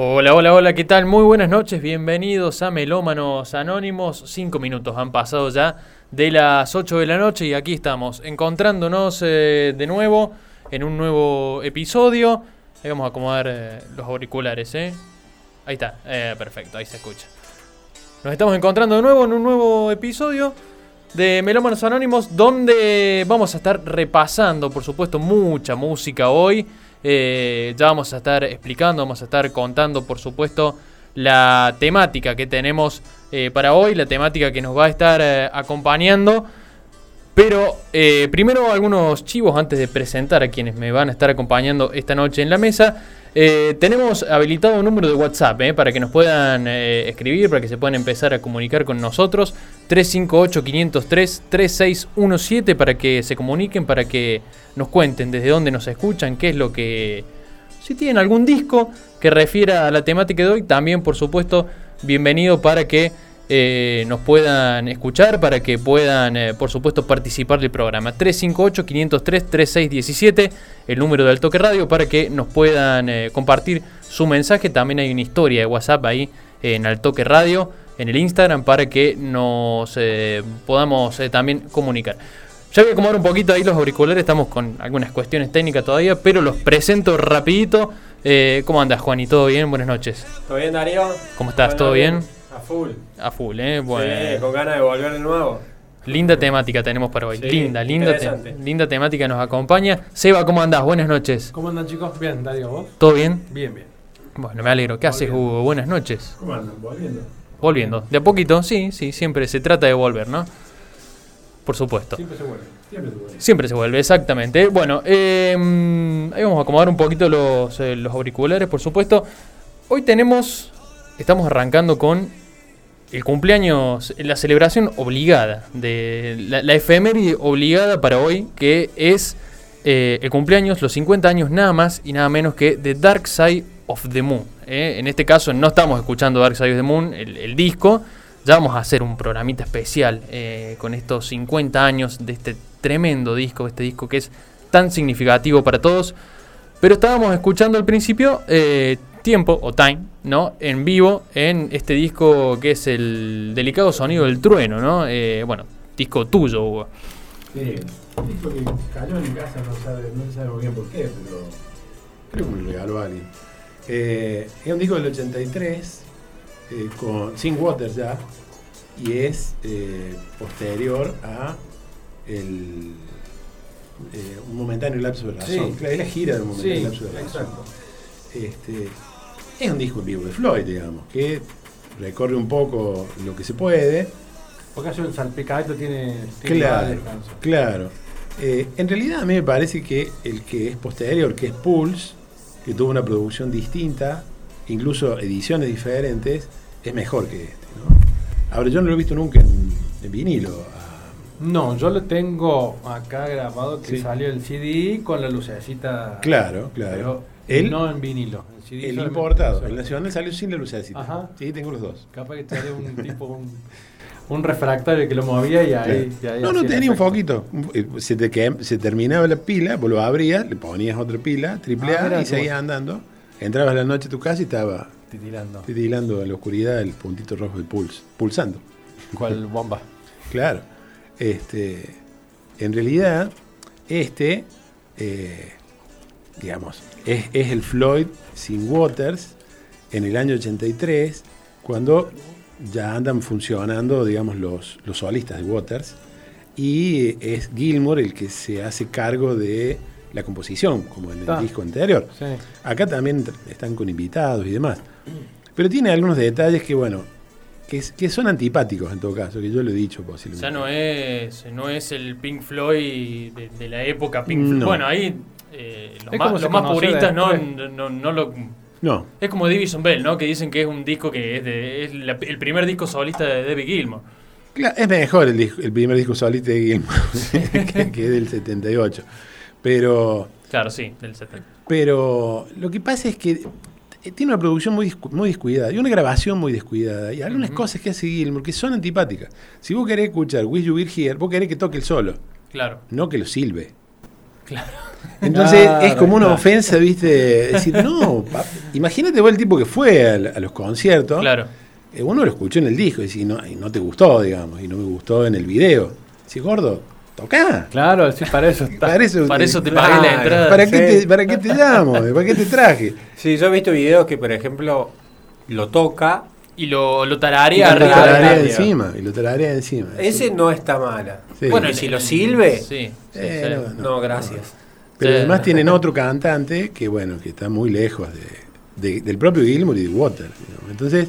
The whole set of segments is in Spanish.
Hola, hola, hola, ¿qué tal? Muy buenas noches, bienvenidos a Melómanos Anónimos. Cinco minutos han pasado ya de las 8 de la noche y aquí estamos, encontrándonos eh, de nuevo en un nuevo episodio. Ahí vamos a acomodar eh, los auriculares, ¿eh? Ahí está, eh, perfecto, ahí se escucha. Nos estamos encontrando de nuevo en un nuevo episodio de Melómanos Anónimos, donde vamos a estar repasando, por supuesto, mucha música hoy. Eh, ya vamos a estar explicando, vamos a estar contando, por supuesto, la temática que tenemos eh, para hoy, la temática que nos va a estar eh, acompañando. Pero eh, primero algunos chivos antes de presentar a quienes me van a estar acompañando esta noche en la mesa. Eh, tenemos habilitado un número de WhatsApp eh, para que nos puedan escribir, para que se puedan empezar a comunicar con nosotros. 358-503-3617 para que se comuniquen, para que nos cuenten desde dónde nos escuchan, qué es lo que... Si tienen algún disco que refiera a la temática de hoy, también por supuesto bienvenido para que eh, nos puedan escuchar, para que puedan, eh, por supuesto, participar del programa. 358-503-3617, el número del Toque Radio, para que nos puedan eh, compartir su mensaje. También hay una historia de WhatsApp ahí en el Toque Radio, en el Instagram, para que nos eh, podamos también comunicar. Ya voy a acomodar un poquito ahí los auriculares, estamos con algunas cuestiones técnicas todavía, pero los presento rapidito. Eh, ¿Cómo andas, Juan? ¿Y todo bien? Buenas noches. ¿Todo bien, Darío? ¿Cómo estás? ¿Todo bien? A full. A full, ¿eh? Sí, Bueno. con ganas de volver de nuevo. Linda temática tenemos para hoy. Sí, linda, linda, te- linda temática nos acompaña. Seba, ¿cómo andás? Buenas noches. ¿Cómo andan chicos? Bien, Darío, ¿vos? ¿Todo bien? Bien, bien. Bueno, me alegro. ¿Qué haces. Hugo? Buenas noches. ¿Cómo andan? Volviendo. Volviendo. De a poquito, sí, sí, siempre se trata de volver, ¿no? Por supuesto. Siempre se vuelve. Siempre se vuelve. Siempre se vuelve, exactamente. Bueno, eh, mm, ahí vamos a acomodar un poquito los, eh, los auriculares, por supuesto. Hoy tenemos, estamos arrancando con el cumpleaños, la celebración obligada, de la, la efeméride obligada para hoy, que es eh, el cumpleaños, los 50 años nada más y nada menos que The Dark Side of the Moon. ¿eh? En este caso no estamos escuchando Dark Side of the Moon, el, disco. Ya vamos a hacer un programita especial eh, con estos 50 años de este tremendo disco, este disco que es tan significativo para todos. Pero estábamos escuchando al principio Tiempo o Time, ¿no? En vivo en este disco que es el delicado sonido del trueno, ¿no? Eh, bueno, disco tuyo, Hugo. Sí. Dijo que cayó en mi casa, no sabe, no sabe muy bien por qué, pero creo que me lo regaló alguien. Eh, es un disco del 83, eh, con, sin Waters ya, y es eh, posterior a el, eh, un momentáneo lapso de razón. Sí. Es la gira de un momentáneo Sí, lapso de razón. exacto. Este, es un disco en vivo de Floyd, digamos, que recorre un poco lo que se puede. Porque hace un salpicadito tiene. tiene Claro, claro. Eh, en realidad a mí me parece que el que es posterior, que es Pulse, que tuvo una producción distinta, incluso ediciones diferentes, es mejor que este. ¿no? Ahora yo no lo he visto nunca en, en vinilo. No, yo lo tengo acá grabado que Sí. salió el CD con la lucecita. Claro, claro. Pero El- no en vinilo. El, CD El solamente- importado, el nacional salió sin la lucecita. Ajá. Sí, tengo los dos. Capaz que estaría un tipo, un, un refractario que lo movía y ahí. y ahí no, no tenía un foquito. Eh, Se, te quem- se terminaba la pila, vos lo abrías, le ponías otra pila, triple Ah, A, mirá y seguías vos. andando. Entrabas a la noche a tu casa y estaba Titilando. titilando en la oscuridad el puntito rojo del pulso, pulsando. ¿Cuál bomba? Claro. Este, en realidad, este, eh, digamos, es, es el Floyd sin Waters en el año 83, cuando ya andan funcionando, digamos, los, los solistas de Waters, y es Gilmour el que se hace cargo de la composición, como en el Ah. disco anterior. Sí. Acá también están con invitados y demás. Pero tiene algunos detalles que, bueno, que, es- que son antipáticos en todo caso, que yo lo he dicho posiblemente. Ya no es, no es el Pink Floyd de, de la época Pink Floyd. No. Bueno, ahí eh, los, más, los más puristas no, no, no lo... No, Es como Divison Bell, ¿no? Que dicen que es un disco que es, de, es la- el primer disco solista de David Gilmour. Cla- es mejor el, disco- el primer disco solista de Gilmour que, que es del 78. Pero, Claro, sí, del 70. pero lo que pasa es que tiene una producción muy, muy descuidada y una grabación muy descuidada y algunas cosas que hace Gilmour que son antipáticas. Si vos querés escuchar Will You Be Here, vos querés que toque el solo, Claro, no que lo silbe. claro. Entonces Claro, es como una claro. ofensa, ¿viste? Decir, no, pa- imagínate vos el tipo que fue a, los conciertos. Claro. eh, uno lo escuchó en el disco y, si no, y no te gustó, digamos, y no me gustó en el video. Si gordo, tocá. Claro, sí, para eso está. Para eso, Para eso te pagué la entrada. ¿Para qué, te, ¿Para qué te llamo? ¿Para qué te traje? Sí, yo he visto videos que, por ejemplo, lo toca. Y lo, lo tararea Y lo tararea. encima. Y lo tararea encima. Ese no está mala. Sí. Bueno, Y si lo silbe, Sí, sí, Eh, sí. no, no, gracias. Pero Sí. además tienen otro cantante que, bueno, que está muy lejos de, de- del propio Gilmour y de Waters. digamos. Entonces,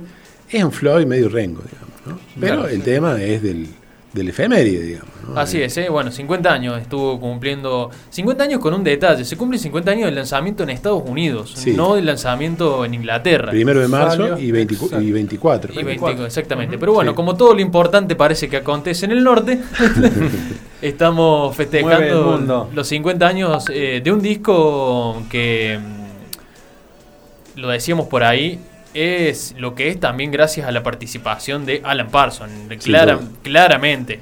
es un Floyd medio rengo, digamos. ¿no? Pero Claro, el sí. tema es del, del efeméride, digamos. ¿no? Así es, ¿eh? bueno, 50 años estuvo cumpliendo. 50 años con un detalle. Se cumplen 50 años del lanzamiento en Estados Unidos, Sí. no del lanzamiento en Inglaterra. Primero de marzo y, 24 exacto. y 24. Y 20, exactamente. Pero bueno, Sí. como todo lo importante parece que acontece en el norte, estamos festejando mundo. los 50 años eh, de un disco que, mm, lo decíamos por ahí, es lo que es también gracias a la participación de Alan Clara- duda. claramente.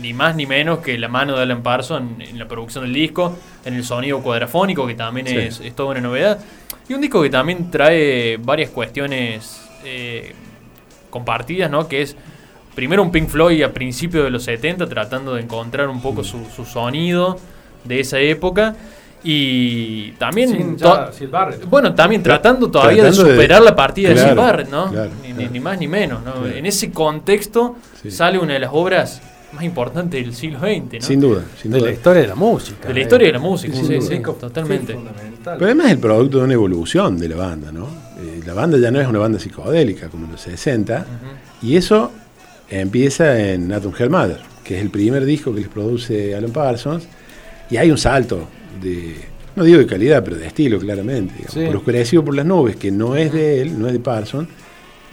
Ni más ni menos que la mano de Alan Parsons en la producción del disco, en el sonido cuadrafónico, que también Sí. es, es toda una novedad. Y un disco que también trae varias cuestiones eh, compartidas, ¿no? Que es primero un Pink Floyd a principios de los 70, tratando de encontrar un poco su, su sonido de esa época. Y también. Ya, Sid Barrett. bueno, también tratando todavía Tratando de de- superar la partida de Sid Barrett, ¿no? claro, ni, ni- claro. ni más ni menos, ¿no? Claro. En ese contexto Sí. sale una de las obras más importantes del siglo XX, ¿no? Sin duda, sin De duda. la historia de la música. De la historia de la música, sí, sí, Disco totalmente. Pero además es el producto de una evolución de la banda, ¿no? Eh, la banda ya no es una banda psicodélica como en los 60, y eso empieza en Atom Hell Mother, que es el primer disco que les produce Alan Parsons, y hay un salto de, no digo de calidad, pero de estilo claramente. digamos. Sí. Por Oscurecido por las nubes, que no es de él, no es de Parsons,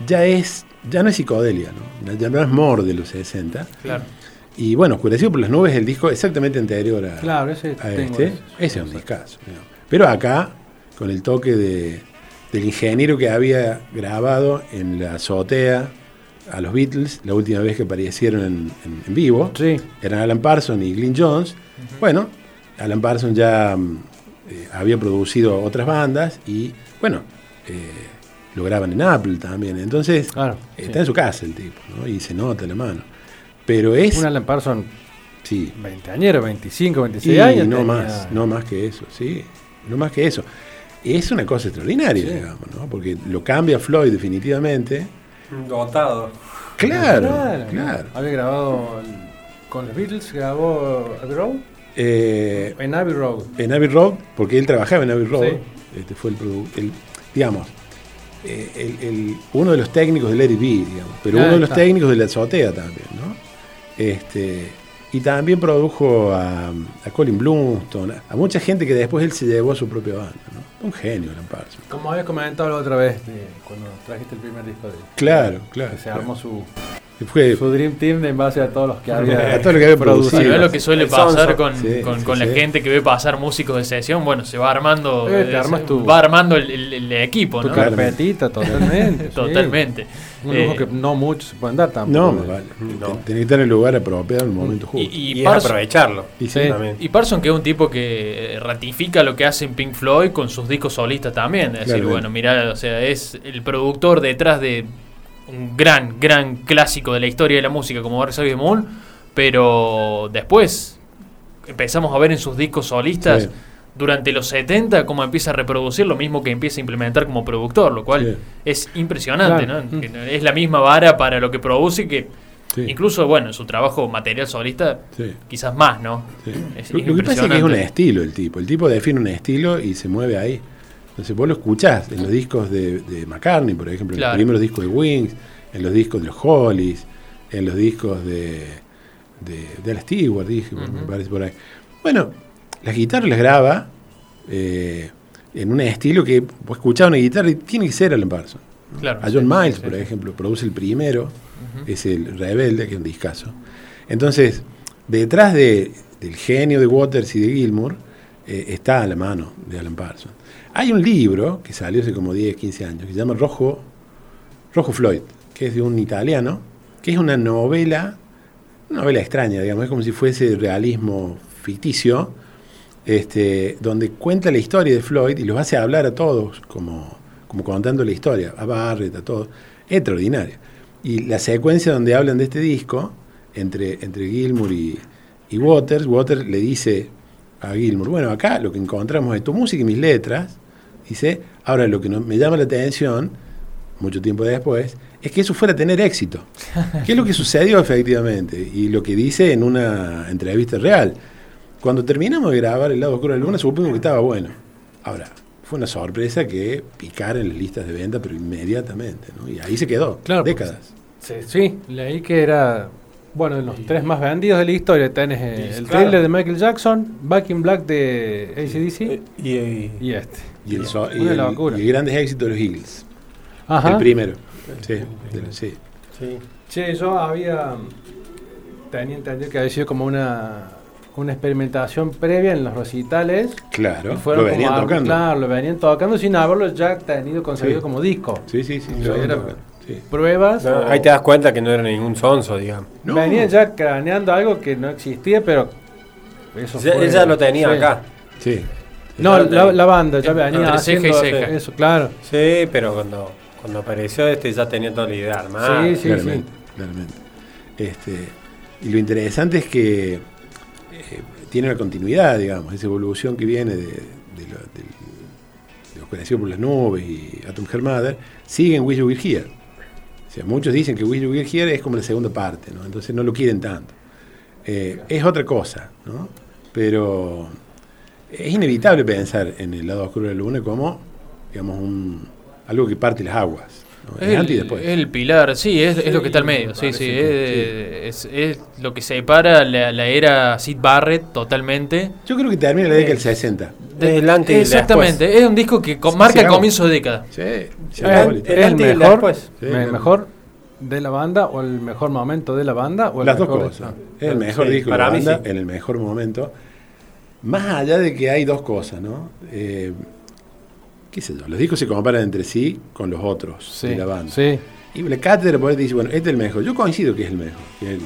ya es ya no es psicodelia, ¿no? ya no es more de los 60. Claro. Y bueno, Oscurecido por las nubes es el disco exactamente anterior a, Claro, ese a este. ese. Ese es un discazo. Pero acá, con el toque de, del ingeniero que había grabado en la azotea a los Beatles, la última vez que aparecieron en, en- en vivo, Sí. eran Alan Parsons y Glyn Jones. Bueno, Alan Parsons ya mm, eh, había producido otras bandas y, bueno, eh, lo graban en Apple también. Entonces, Claro, está sí. en su casa el tipo, ¿no? Y se nota la mano. Pero es. Un Alan Parsons Sí, 20 años, 25, 26 y años. no tenía- más, no más que eso, sí, no más que eso. Es una cosa extraordinaria, Sí. digamos, ¿no? Porque lo cambia Floyd definitivamente. Dotado. Claro, claro. Había grabado con los Beatles, grabó Abbey Road. Eh, En Abbey Road. en Abbey Road, porque él trabajaba en Abbey Road, Sí. este fue el, el- digamos, eh, el- el- uno de los técnicos del Lady B, digamos, pero Ah, uno de los técnicos de la azotea también, ¿no? Este, y también produjo a, a Colin Blumstone, a, a mucha gente que después él se llevó a su propia banda, ¿no? Un genio, Alan Parsons. Como habías comentado la otra vez, de- cuando trajiste el primer disco de Claro, claro. que se claro. armó su, Fue, su Dream Team en base a todos los que había, A todo lo que había producido. es lo que suele El pasar con, Sí, con- sí, con la gente que ve pasar músicos de sesión. Bueno, se va armando. Eh, te eh, armas se- tu- va armando el, el- el equipo, tu ¿no? Carpetita, totalmente. sí. Totalmente. Un lujo Eh, que no muchos se pueden dar tampoco. no, vale. No. Tiene que estar en el lugar apropiado en el momento justo. y, Y, y es Parson- aprovecharlo. Y sí. Y Parson, que es un tipo que eh, ratifica lo que hace en Pink Floyd con sus discos solistas también. Es decir, bueno, mirá, o sea, es el productor detrás de un gran, gran clásico de la historia de la música como the Moon, pero después empezamos a ver en sus discos solistas Sí. Durante los 70 cómo empieza a reproducir lo mismo que empieza a implementar como productor, lo cual Sí. es impresionante, Claro. ¿no? Que es la misma vara para lo que produce que Sí. incluso, bueno, en su trabajo material solista Sí. quizás más, ¿no? Sí. Es Lo, lo que pasa es que es un estilo el tipo. El tipo define un estilo y se mueve ahí. Entonces vos lo escuchás en los discos de, de McCartney, por ejemplo, en Claro. los primeros discos de Wings, en los discos de los Hollies, en los discos de, de, de Stewart, dije, me parece por ahí. Bueno, las guitarras las graba eh, en un estilo que vos escuchás una guitarra y tiene que ser Alan Parsons. Claro. A John sí, Miles, sí, por sí. ejemplo, produce el primero, es el Rebelde, que es un discazo. Entonces, detrás de- del genio de Waters y de Gilmour eh, está a la mano de Alan Parsons. Hay un libro que salió hace como 10, 15 años, que se llama Rojo, Rojo Floyd, que es de un italiano, que es una novela, una novela extraña, digamos, es como si fuese realismo ficticio, este, donde cuenta la historia de Floyd y los hace hablar a todos, como, como contando la historia, a Barrett, a todos. Es extraordinario. Y la secuencia donde hablan de este disco, entre, entre Gilmour y, y Waters, Waters le dice a Gilmour, bueno, acá lo que encontramos es tu música y mis letras, dice, ahora lo que no- me llama la atención, mucho tiempo después, es que eso fuera a tener éxito. ¿Qué es lo que sucedió efectivamente? Y lo que dice en una entrevista real. Cuando terminamos de grabar El lado oscuro de la luna, supongo que estaba bueno. Ahora, fue una sorpresa que picara en las listas de venta, pero inmediatamente, ¿no? Y ahí se quedó, Claro, pues, décadas. Sí, sí, leí que era, bueno, de los tres más vendidos de la historia. Tenés eh, el Claro. trailer de Michael Jackson, Back in Black de ACDC Eh, Y, y- y este. Y el, so- y el- locura. y el grandes éxitos de los Eagles. Ajá. El primero. Sí, de- sí. sí. Che, yo había. Tenía entendido que había sido como una, una experimentación previa en los recitales. Claro, fueron lo venían como tocando. Claro, lo venían tocando sin haberlo ya tenido concebido Sí. como disco. Sí, sí, sí. Sí, venían era- sí. Pruebas. No, o- ahí te das cuenta que no era ningún sonso, digamos. No. Venían ya craneando algo que no existía, pero. Eso Ya- fue- Él ya lo tenía sí. acá. Sí. No, la, banda ya Entre venía ceja y haciendo ceja. eso, claro. Sí, pero cuando, cuando apareció este ya tenía toda la idea armada. Sí, sí. claramente, claramente. Este, y lo interesante es que eh, tiene una continuidad, digamos, esa evolución que viene de, de lo, del- de lo conocido por las nubes y Atom Heart Mother, sigue en Were Here. O sea, muchos dicen que Were Here es como la segunda parte, ¿no? entonces no lo quieren tanto. Eh, es otra cosa, ¿no? pero es inevitable pensar en el lado oscuro de la luna como, digamos, un, algo que parte las aguas. Antes y el, después. es el pilar, sí, es, es lo que está al medio, sí, sí, es, es- es lo que separa la, la era Sid Barrett totalmente. Yo creo que termina la década del 60. Desde el antes y el Exactamente, es un disco que marca el acabó. comienzo de década. Sí, se ¿Es, acabó la el- el el mejor, después. Sí, el mejor de la banda o el mejor momento de la banda? O el Las dos cosas. Es el mejor Sí, disco de la mí banda sí. en el mejor momento. Más allá de que hay dos cosas, ¿no? Eh, ¿Qué sé yo? Los discos se comparan entre sí con los otros Sí, de la banda. sí. Y la cátedra por ahí te dice, bueno, este es el mejor. Yo coincido que es el mejor, que el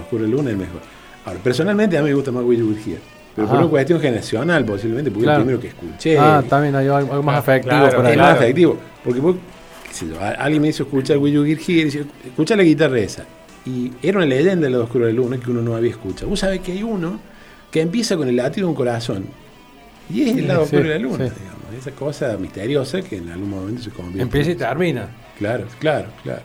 Oscuro de Luna es el mejor. Ahora, personalmente a mí me gusta más Will You. Pero por una cuestión generacional, posiblemente, porque Claro. es el primero que escuché. Ah, también hay algo, más afectivo claro, por es más efectivo. Porque vos, qué sé yo, alguien me hizo escuchar Will You Hear Here, y dice, escucha la guitarra esa. Y era una leyenda del lado oscuro de la luna que uno no había escuchado. Vos sabés que hay uno que empieza con el latido de un corazón. Y es el lado Sí, oscuro de la luna, sí. Esa cosa misteriosa que en algún momento se convierte. Empieza y termina. Claro, claro, claro.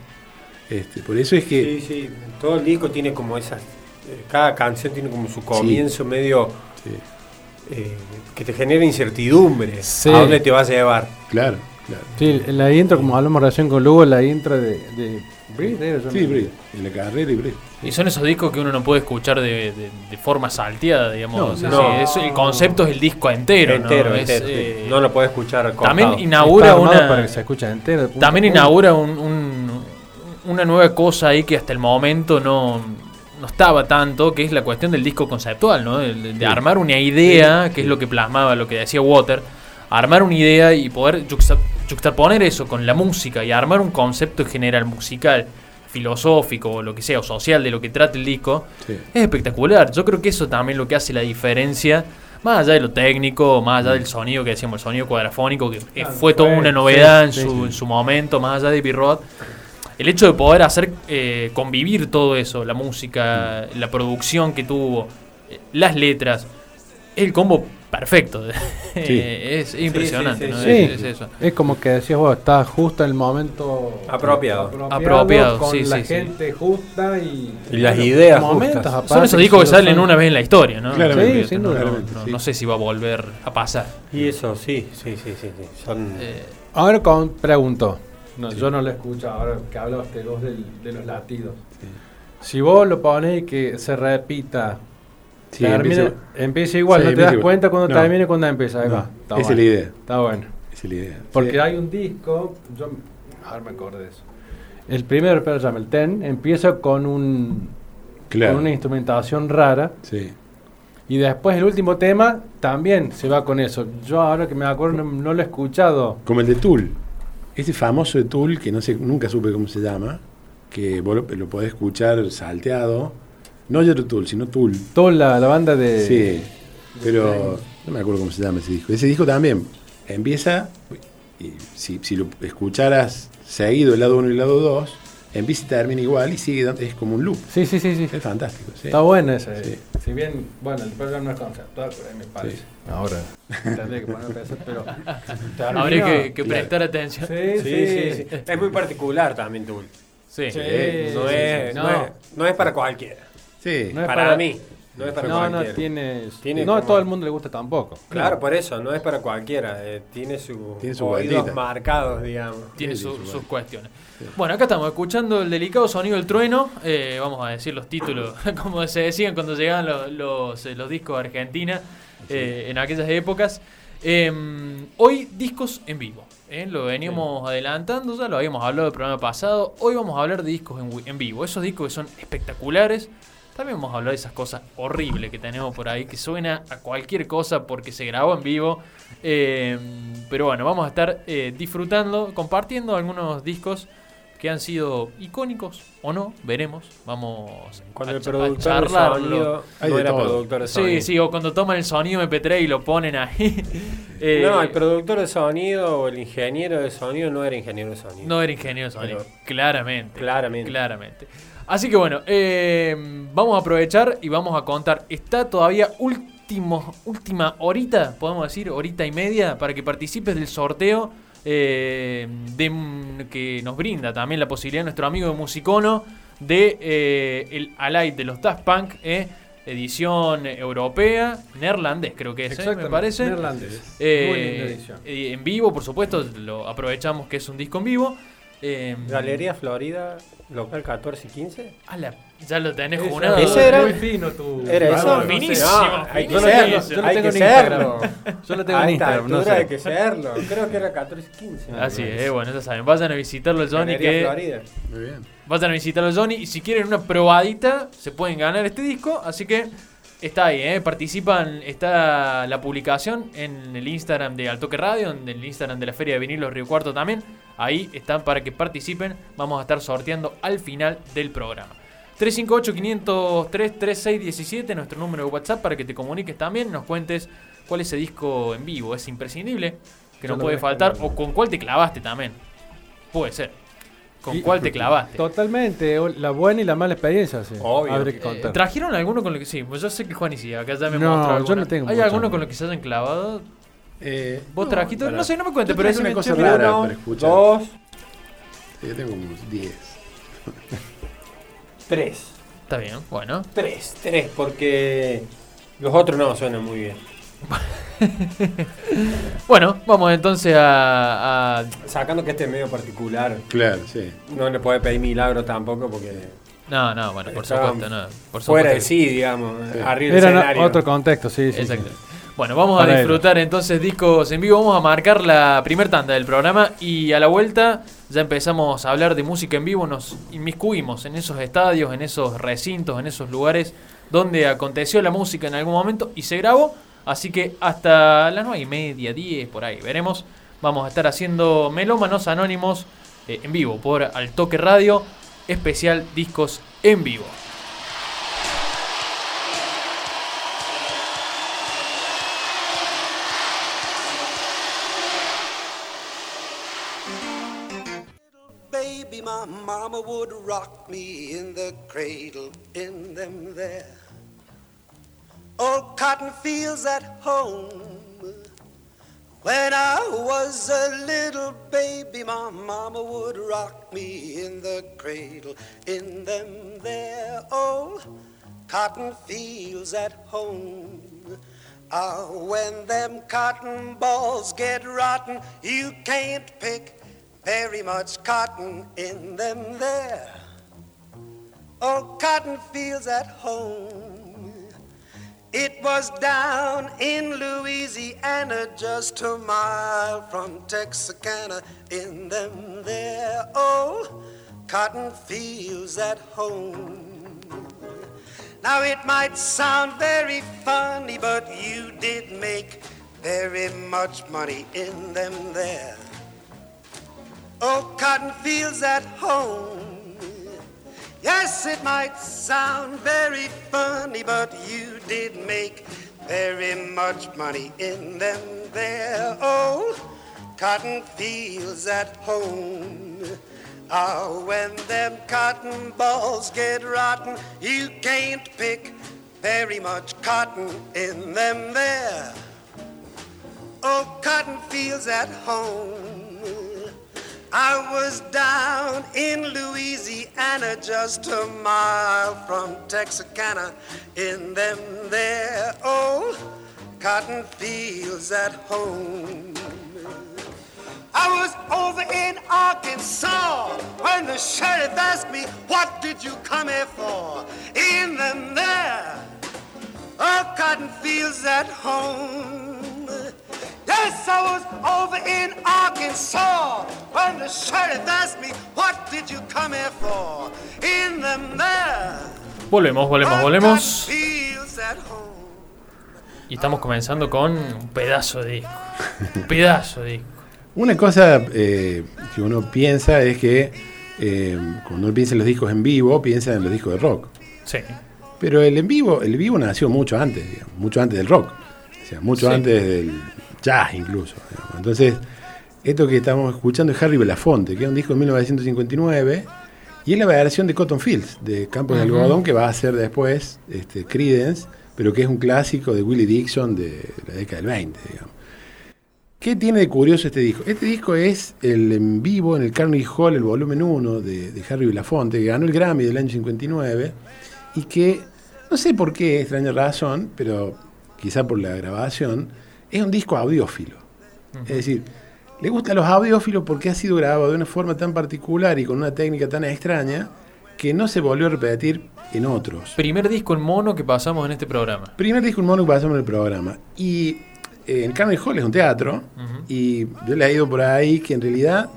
Este, por eso es que. Sí, sí, todo el disco tiene como esas. eh, Cada canción tiene como su comienzo medio. Sí, eh, que te genera incertidumbre. Sí. ¿A dónde te vas a llevar? claro, claro. Sí, en la intro, como hablamos recién con Lugo, la intro de. de Sí, Brit, en la carrera y Brit. Y son esos discos que uno no puede escuchar de, de- de forma salteada, digamos. No, o sea, no. sí, es- el concepto es el disco entero, entero, ¿no? entero. Es, eh, no lo puedes escuchar cortado. también inaugura una... para que se escuche entero. de punta También inaugura un- un- una nueva cosa ahí que hasta el momento no, no estaba tanto, que es la cuestión del disco conceptual, ¿no? De, armar una idea, que es lo que plasmaba lo que decía Water, armar una idea y poder juxta- juxtaponer eso con la música y armar un concepto general musical, filosófico o lo que sea, o social de lo que trata el disco, Sí. es espectacular. Yo creo que eso también lo que hace la diferencia, más allá de lo técnico, más allá del sonido que decíamos, el sonido cuadrafónico, que eh, fue toda una novedad en, su, sí. en su momento, más allá de Pirrot. El hecho de poder hacer eh, convivir todo eso, la música, la producción que tuvo, eh, las letras, es el combo perfecto. Es impresionante, sí, ¿no? sí, Es, Sí, es eso. es como que decías vos, está justo en el momento Apropiado. Apropiado, con sí, la sí, sí. gente justa y, Y las ideas momentos justas. aparte Son esos discos que salen son- una vez en la historia, ¿no? Claramente. Sí, Sí, sin no, no, no- sí. no sé si va a volver a pasar. Y eso, sí, sí, sí, sí. sí. Son, Eh, Ahora con, pregunto, No, yo no lo escucho ahora que habla usted vos del- de los latidos. Si vos lo pones y que se repita, Sí, termina- empieza- empieza, igual, Sí, no te das igual. cuenta cuando No. termina y cuando empieza. No, va. Está esa es la idea. Está bueno. Esa es la idea. Porque Sí. hay un disco, yo ahora me acuerdo de eso. El primer Pearl Jam, el Ten, empieza con un Claro. con una instrumentación rara Sí. y después el último tema también se va con eso. Yo ahora que me acuerdo no, no lo he escuchado. Como el de Tool. Ese famoso de Tool, que no sé, nunca supe cómo se llama, que vos lo, lo podés escuchar salteado. No Jethro Tool, sino Tool. Toda la, la banda de... Sí, pero no me acuerdo cómo se llama ese disco. Ese disco también empieza, y si, si lo escucharas seguido el lado 1 y el lado 2, empieza y termina igual y sigue, dando- es como un loop. Sí, sí, sí, sí. Es fantástico. sí. Está bueno ese. Sí. Si bien, bueno, el Jam no es conceptual, pero ahí me parece. Sí. Ahora tendría que ponerme a pensar, pero... Habría que, que Claro. prestar atención. Sí, Sí, sí, sí. Es muy particular también Tool. Sí. Sí. Eh, no, sí, es, sí. no. No. es, no es para cualquiera. Sí. No es para, para- mí. No es para No, no, cualquiera. tiene... Tiene no a todo el mundo le gusta tampoco. Claro, por eso, no es para cualquiera. eh, tiene, su Tiene su oídos marcados, digamos. Tiene su- sus cuestiones. Bueno, acá estamos escuchando el delicado sonido del trueno. eh, vamos a decir los títulos, como se decían cuando llegaban los, los, eh, los discos a Argentina eh, en aquellas épocas. Eh, hoy discos en vivo. eh, Lo veníamos adelantando, ya lo habíamos hablado el programa pasado. Hoy vamos a hablar de discos en, en vivo. Esos discos que son espectaculares. También vamos a hablar de esas cosas horribles que tenemos por ahí, que suena a cualquier cosa porque se grabó en vivo. Eh, pero bueno, vamos a estar eh, disfrutando, compartiendo algunos discos que han sido icónicos o no, veremos. Vamos Cuando a, el a productor charlarlo. sonido Hay no era productor de sonido. Sí, sí, o cuando toman el sonido MP3 y lo ponen ahí. Eh, No, el productor de sonido o el ingeniero de sonido no era ingeniero de sonido. No era ingeniero de sonido, Pero- claramente. Claramente. Claramente. Así que bueno, eh, vamos a aprovechar y vamos a contar. Está todavía último, última horita, podemos decir, horita y media, para que participes del sorteo eh, de- que nos brinda también la posibilidad nuestro amigo de Musicono de eh, el Alive de los Daft Punk, eh, edición europea, neerlandés creo que es, me parece. neerlandés. Muy linda edición. en vivo, por supuesto, lo aprovechamos que es un disco en vivo. Eh, Galería Florida, local 14 y 15. ala, ya lo tenés junado. ¿Ese era? Muy fino tu... ¿Era Ah, eso? no finísimo, No, hay que Yo lo serlo, tengo, yo serlo. Yo lo tengo Instagram, no sé. hay que serlo. Creo que era 14 y 15. me Así es, bueno, ya saben. Vayan a visitarlo Johnny. Galería Que Florida. Muy bien. vayan a visitarlo Johnny. Y si quieren una probadita, se pueden ganar este disco. Así que está ahí, ¿eh? Participan. Está la publicación en el Instagram de Altoque Radio, en el Instagram de la Feria de Vinilos Río Cuarto también. Ahí están para que participen. Vamos a estar sorteando al final del programa. 358-503-3617, nuestro número de WhatsApp para que te comuniques también, nos cuentes cuál es ese disco en vivo, es imprescindible, que Yo no puede faltar, o con cuál te clavaste también. Puede ser. ¿Con Y- cuál te clavaste? Totalmente, la buena y la mala experiencia, sí. Obvio. Que Eh. ¿Trajeron alguno con lo que sí? Pues yo sé que Juan y sí, acá ya me No, mostró yo no tengo ¿Hay mucho. alguno con lo que se hayan clavado? Eh, ¿Vos no, trajiste? para- No sé, no me cuentes, pero es una cosa rara Uno, escuchar. dos, Sí, yo tengo unos 10. tres. Está bien, bueno. Tres, tres, porque los otros no suenan muy bien. Bueno, vamos entonces a... a- Sacando que este es medio particular, Claro, sí. no le puede pedir milagro tampoco porque No, no, bueno, por supuesto, no. Por fuera de sí, digamos, Sí. arriba del Era escenario. otro contexto, sí, sí. Exacto. sí. Bueno, vamos a disfrutar entonces discos en vivo. Vamos a marcar la primer tanda del programa y a la vuelta ya empezamos a hablar de música en vivo. Nos inmiscuimos en esos estadios, en esos recintos, en esos lugares donde aconteció la música en algún momento y se grabó. Así que hasta las nueve y media, 10, por ahí veremos. Vamos a estar haciendo Melómanos Anónimos eh, en vivo por Al Toque Radio, especial discos en vivo. Baby, my mama would rock me in the cradle in them there old cotton fields at home. When I was a little baby, my mama would rock me in the cradle in them there old cotton fields at home. Ah, when them cotton balls get rotten, you can't pick very much cotton in them there. Oh, cotton fields at home. It was down in Louisiana, just a mile from Texarkana, in them there. old cotton fields at home. Now it might sound very funny, but you did make very much money in them there. old cotton fields at home. Yes, it might sound very funny, but you did make very much money in them there. old cotton fields at home. Ah, when them cotton balls get rotten, you can't pick very much cotton in them there. Oh, cotton fields at home. I was down in Louisiana, just a mile from Texarkana, in them there old cotton fields at home. I was over in Arkansas when the sheriff asked me, What did you come here for? In them there, oh, cotton fields at home. Yes, I was over in Arkansas when the sheriff asked me, What did you come here for? In them there. Volvemos, volvemos, volvemos. Y estamos comenzando con un pedazo de disco. Un pedazo de disco. Una cosa eh, que uno piensa es que eh, cuando uno piensa en los discos en vivo, piensa en los discos de rock. Sí. Pero el en vivo, el vivo nació mucho antes, digamos, mucho antes del rock. O sea, mucho Sí. antes del jazz incluso. digamos. Entonces, esto que estamos escuchando es Harry Belafonte, que es un disco de 1959, y es la versión de Cotton Fields, de Campos de Ujú. Algodón, que va a ser después este, Creedence, pero que es un clásico de Willie Dixon de la década del 20, digamos. ¿Qué tiene de curioso este disco? Este disco es el en vivo en el Carnegie Hall, el volumen 1 de, de Harry Belafonte, que ganó el Grammy del año 59 y que, no sé por qué, extraña razón, pero quizá por la grabación, es un disco audiófilo. Es decir, le gusta a los audiófilos porque ha sido grabado de una forma tan particular y con una técnica tan extraña que no se volvió a repetir en otros. Primer disco en mono que pasamos en este programa. Primer disco en mono que pasamos en el programa. Y eh, en Carnegie Hall es un teatro. Y yo le he ido por ahí que en realidad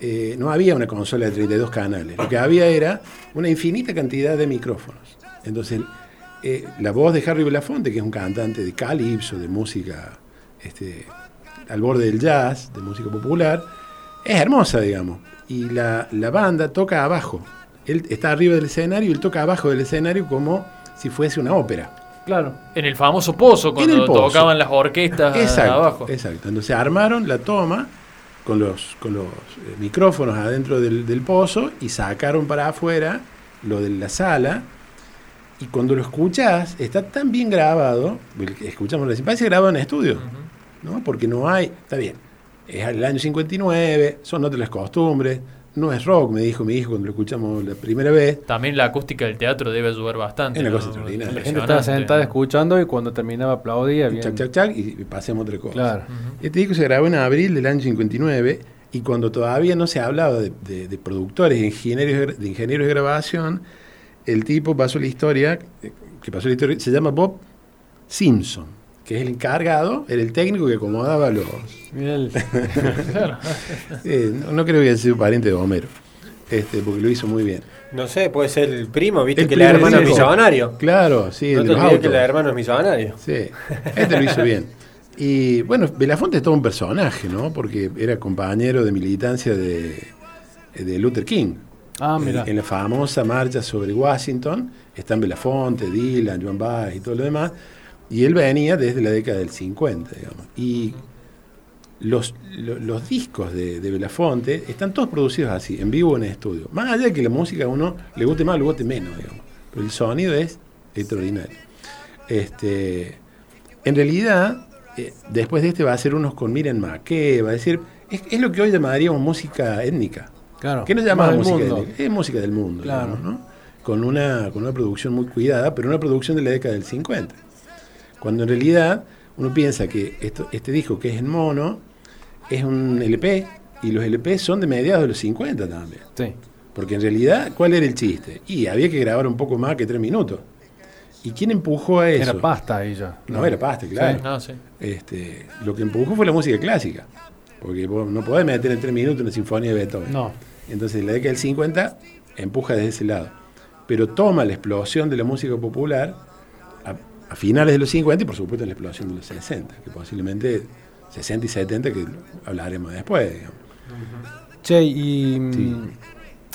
eh, no había una consola de 32 canales. Lo que había era una infinita cantidad de micrófonos. Entonces, eh, la voz de Harry Belafonte, que es un cantante de calipso, de música este, al borde del jazz, de música popular, es hermosa, digamos. Y la, la banda toca abajo. Él está arriba del escenario y él toca abajo del escenario como si fuese una ópera. Claro. En el famoso pozo, cuando pozo. tocaban las orquestas Exacto, abajo. exacto. Entonces armaron la toma con los, con los eh, micrófonos adentro del, del pozo y sacaron para afuera lo de la sala. Y cuando lo escuchás, está tan bien grabado, escuchamos recién, parece grabado en estudio, ¿no? Porque no hay, está bien, es el año 59, son otras las costumbres, no es rock, me dijo mi hijo cuando lo escuchamos la primera vez. También la acústica del teatro debe ayudar bastante. Es una ¿no? cosa extraordinaria. La gente estaba sentada escuchando y cuando terminaba aplaudía. Bien. Chac, chac, chac, y pasemos otra cosa. Claro. Este disco se grabó en abril del año 59 y cuando todavía no se hablaba de, de- de productores, de ingenieros, de ingenieros de grabación, el tipo pasó la historia, eh, que pasó la historia, se llama Bob Simpson, que es el encargado, era el técnico que acomodaba los... El- eh, no, no creo que haya sido pariente de Homero, este, porque lo hizo muy bien. No sé, puede ser el primo, viste El que la primo hermana es millonario. Claro, sí, No el te que la hermana es millonario. Sí, este lo hizo bien. Y bueno, Belafonte es todo un personaje, ¿no? Porque era compañero de militancia de, de Luther King. Ah, En- mira. En, la famosa marcha sobre Washington están Belafonte, Dylan, Joan Baez y todo lo demás. Y él venía desde la década del 50, digamos. Y los, lo- los discos de, de Belafonte están todos producidos así, en vivo o en estudio. Más allá de que la música a uno le guste más o le guste menos, digamos. Pero el sonido es extraordinario. Este, en realidad, eh, después de este va a ser unos con Miren Maquet, va a decir, es, es lo que hoy llamaríamos música étnica. Claro. ¿Qué nos llamamos Más del música mundo. étnica? Es música del mundo, Claro. digamos, ¿no? Con una, con una producción muy cuidada, pero una producción de la década del 50. Cuando en realidad uno piensa que esto, este disco que es en mono es un LP Y los LP son de mediados de los 50 también. Sí. Porque en realidad, ¿cuál era el chiste? Y había que grabar un poco más que tres minutos. ¿Y quién empujó a eso? Era pasta ahí ya. No, era pasta, claro. No, sí. Este, lo que empujó fue la música clásica. Porque vos no podés meter en tres minutos una sinfonía de Beethoven. No. Entonces, en la década del 50 empuja desde ese lado. Pero toma la explosión de la música popular a, finales de los 50 y, por supuesto, la explosión de los 60, que posiblemente 60 y 70, que hablaremos después, digamos. Che, y. mm, Sí.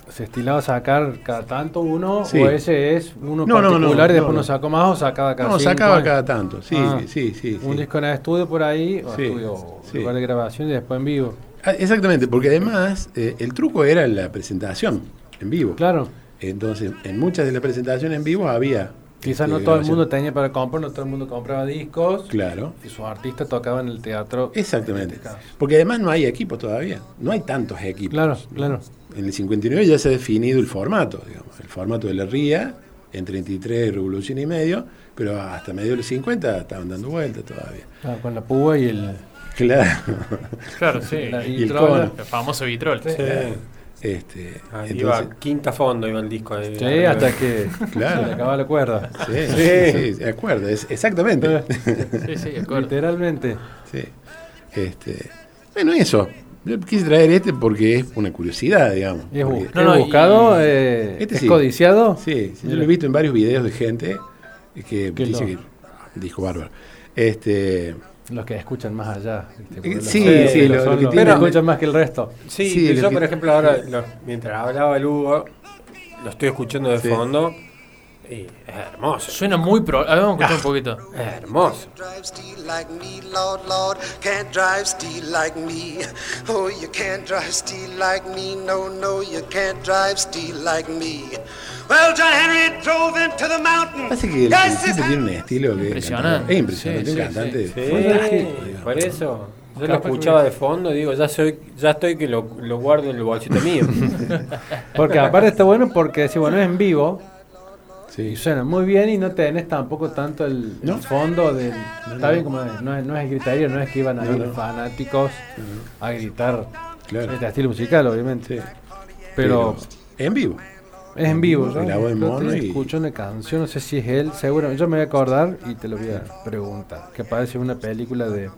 ¿Se estilaba sacar cada tanto uno? Sí. ¿O ese es uno No, no, particular no, y después no, uno no. sacó más o sacaba cada No, cinco sacaba cada tanto, sí, Ah. sí, sí. Un sí. disco en estudio por ahí, o estudio, lugar de grabación y después en vivo. Ah, Exactamente, porque además eh, el truco era la presentación en vivo. Claro. Entonces, en muchas de las presentaciones en vivo había. Quizás no este, todo el mundo tenía para comprar, no todo el mundo compraba discos. Claro. Y sus artistas tocaban en el teatro. Exactamente. Este. Porque además no hay equipos todavía. No hay tantos equipos. Claro, claro. En el 59 ya se ha definido el formato, digamos. El formato de la RIA, en 33 revolución y medio, pero hasta medio de los 50 estaban dando vueltas todavía. Ah, con la púa y el. Claro. Claro, sí. la Y el vitrola. cono. El famoso vitrol. Sí. Este, Ahí entonces, iba quinta fondo, iba el disco. ahí Sí, arriba. hasta que Claro. se le acaba la cuerda. sí, sí, sí, de acuerdo, es, exactamente. Sí, sí, acuerdo. Literalmente. Sí. Este, bueno, eso. Yo quise traer este porque es una curiosidad, digamos. Es, Porque- No, es no, y- buscado, eh, Este es sí. codiciado. Sí, sí, yo lo he visto en varios videos de gente que dice loco. que disco bárbaro. Este, Los que escuchan más allá. ¿viste? Porque Eh, los- sí, los- sí, los que escuchan más que el resto. Sí, Sí, yo por ejemplo ahora, lo- mientras hablaba el Hugo, lo estoy escuchando de Sí. fondo y es hermoso. Suena muy pro. A ver, vamos a escuchar un poquito. Es hermoso. drive steel like me, Lord, Lord, can't drive steel like me. Oh, you can't drive steel like me, no, no, you can't drive steel like me. Well, John Henry drove into the mountain. pasa que el, tipo tiene un estilo que es Impresionante. Es impresionante, Sí, un sí, cantante. Sí, por eso. Yo lo escuchaba de fondo y digo, ya soy, ya estoy que lo, lo guardo en el bolsito mío. Porque aparte está bueno porque si bueno es en vivo Sí. suena muy bien y no tenés tampoco tanto el, el ¿No? fondo del está bien como es, no es, no es griterío, no es que iban a No, ir no. fanáticos a gritar Claro. este estilo musical obviamente. Sí. Pero en vivo. es en vivo, de el otro mono y- escucho una canción, no sé si es él, seguro, yo me voy a acordar y te lo voy a preguntar, que parece una película de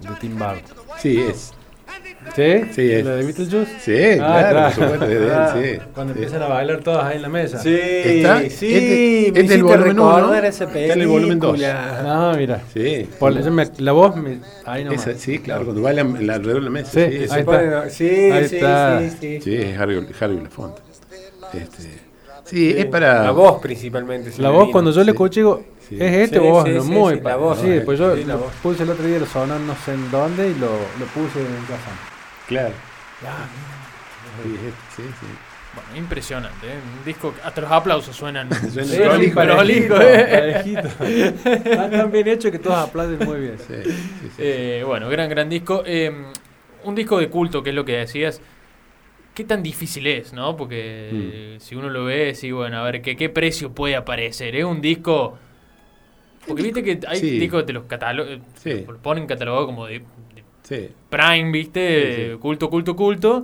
de Tim Burton. Sí, es. ¿Sí? Sí, es. ¿La de Beetlejuice? Sí, claro, por supuesto, es de él, Ah, sí. Cuando Sí. empiezan a bailar todas ahí en la mesa. Sí, Está- sí, este- este es el volumen uno, recordar esa está en el volumen dos. película. No, mira. Sí. Por la, me- la voz, me, ahí nomás. Esa- sí, claro, cuando bailan en la- alrededor de la mesa. Sí, Sí, ahí sí, está. Sí, Ahí sí, está. sí, sí. sí, es Harry, Harry Belafonte. Este, sí, es para. La voz principalmente. La voz, vino. cuando yo le Sí. escuché, digo, Sí. ¿es este Sí, vos? sí, No, sí, muy sí, la voz, Sí, ¿no? después yo Sí, la lo voz. puse el otro día, lo sonaron no sé en dónde y lo, lo puse en casa. Claro. Sí, sí, sí. Bueno, impresionante, ¿eh? Un disco, que hasta los aplausos suenan. Suena Sí, prolijo, prolijo, parejito, ¿eh? tan bien hecho que todos aplauden muy bien. Sí, sí, sí. Eh, bueno, gran, gran disco. Eh, un disco de culto, que es lo que decías. ¿Qué tan difícil es, no? Porque eh, si uno lo ve, sí, bueno, a ver, ¿qué, ¿qué precio puede aparecer? Es un disco... Porque viste que hay sí. discos que te los catalogan, Sí. lo ponen catalogado como de Sí. Prime, ¿viste? Sí, sí. Culto, culto, culto.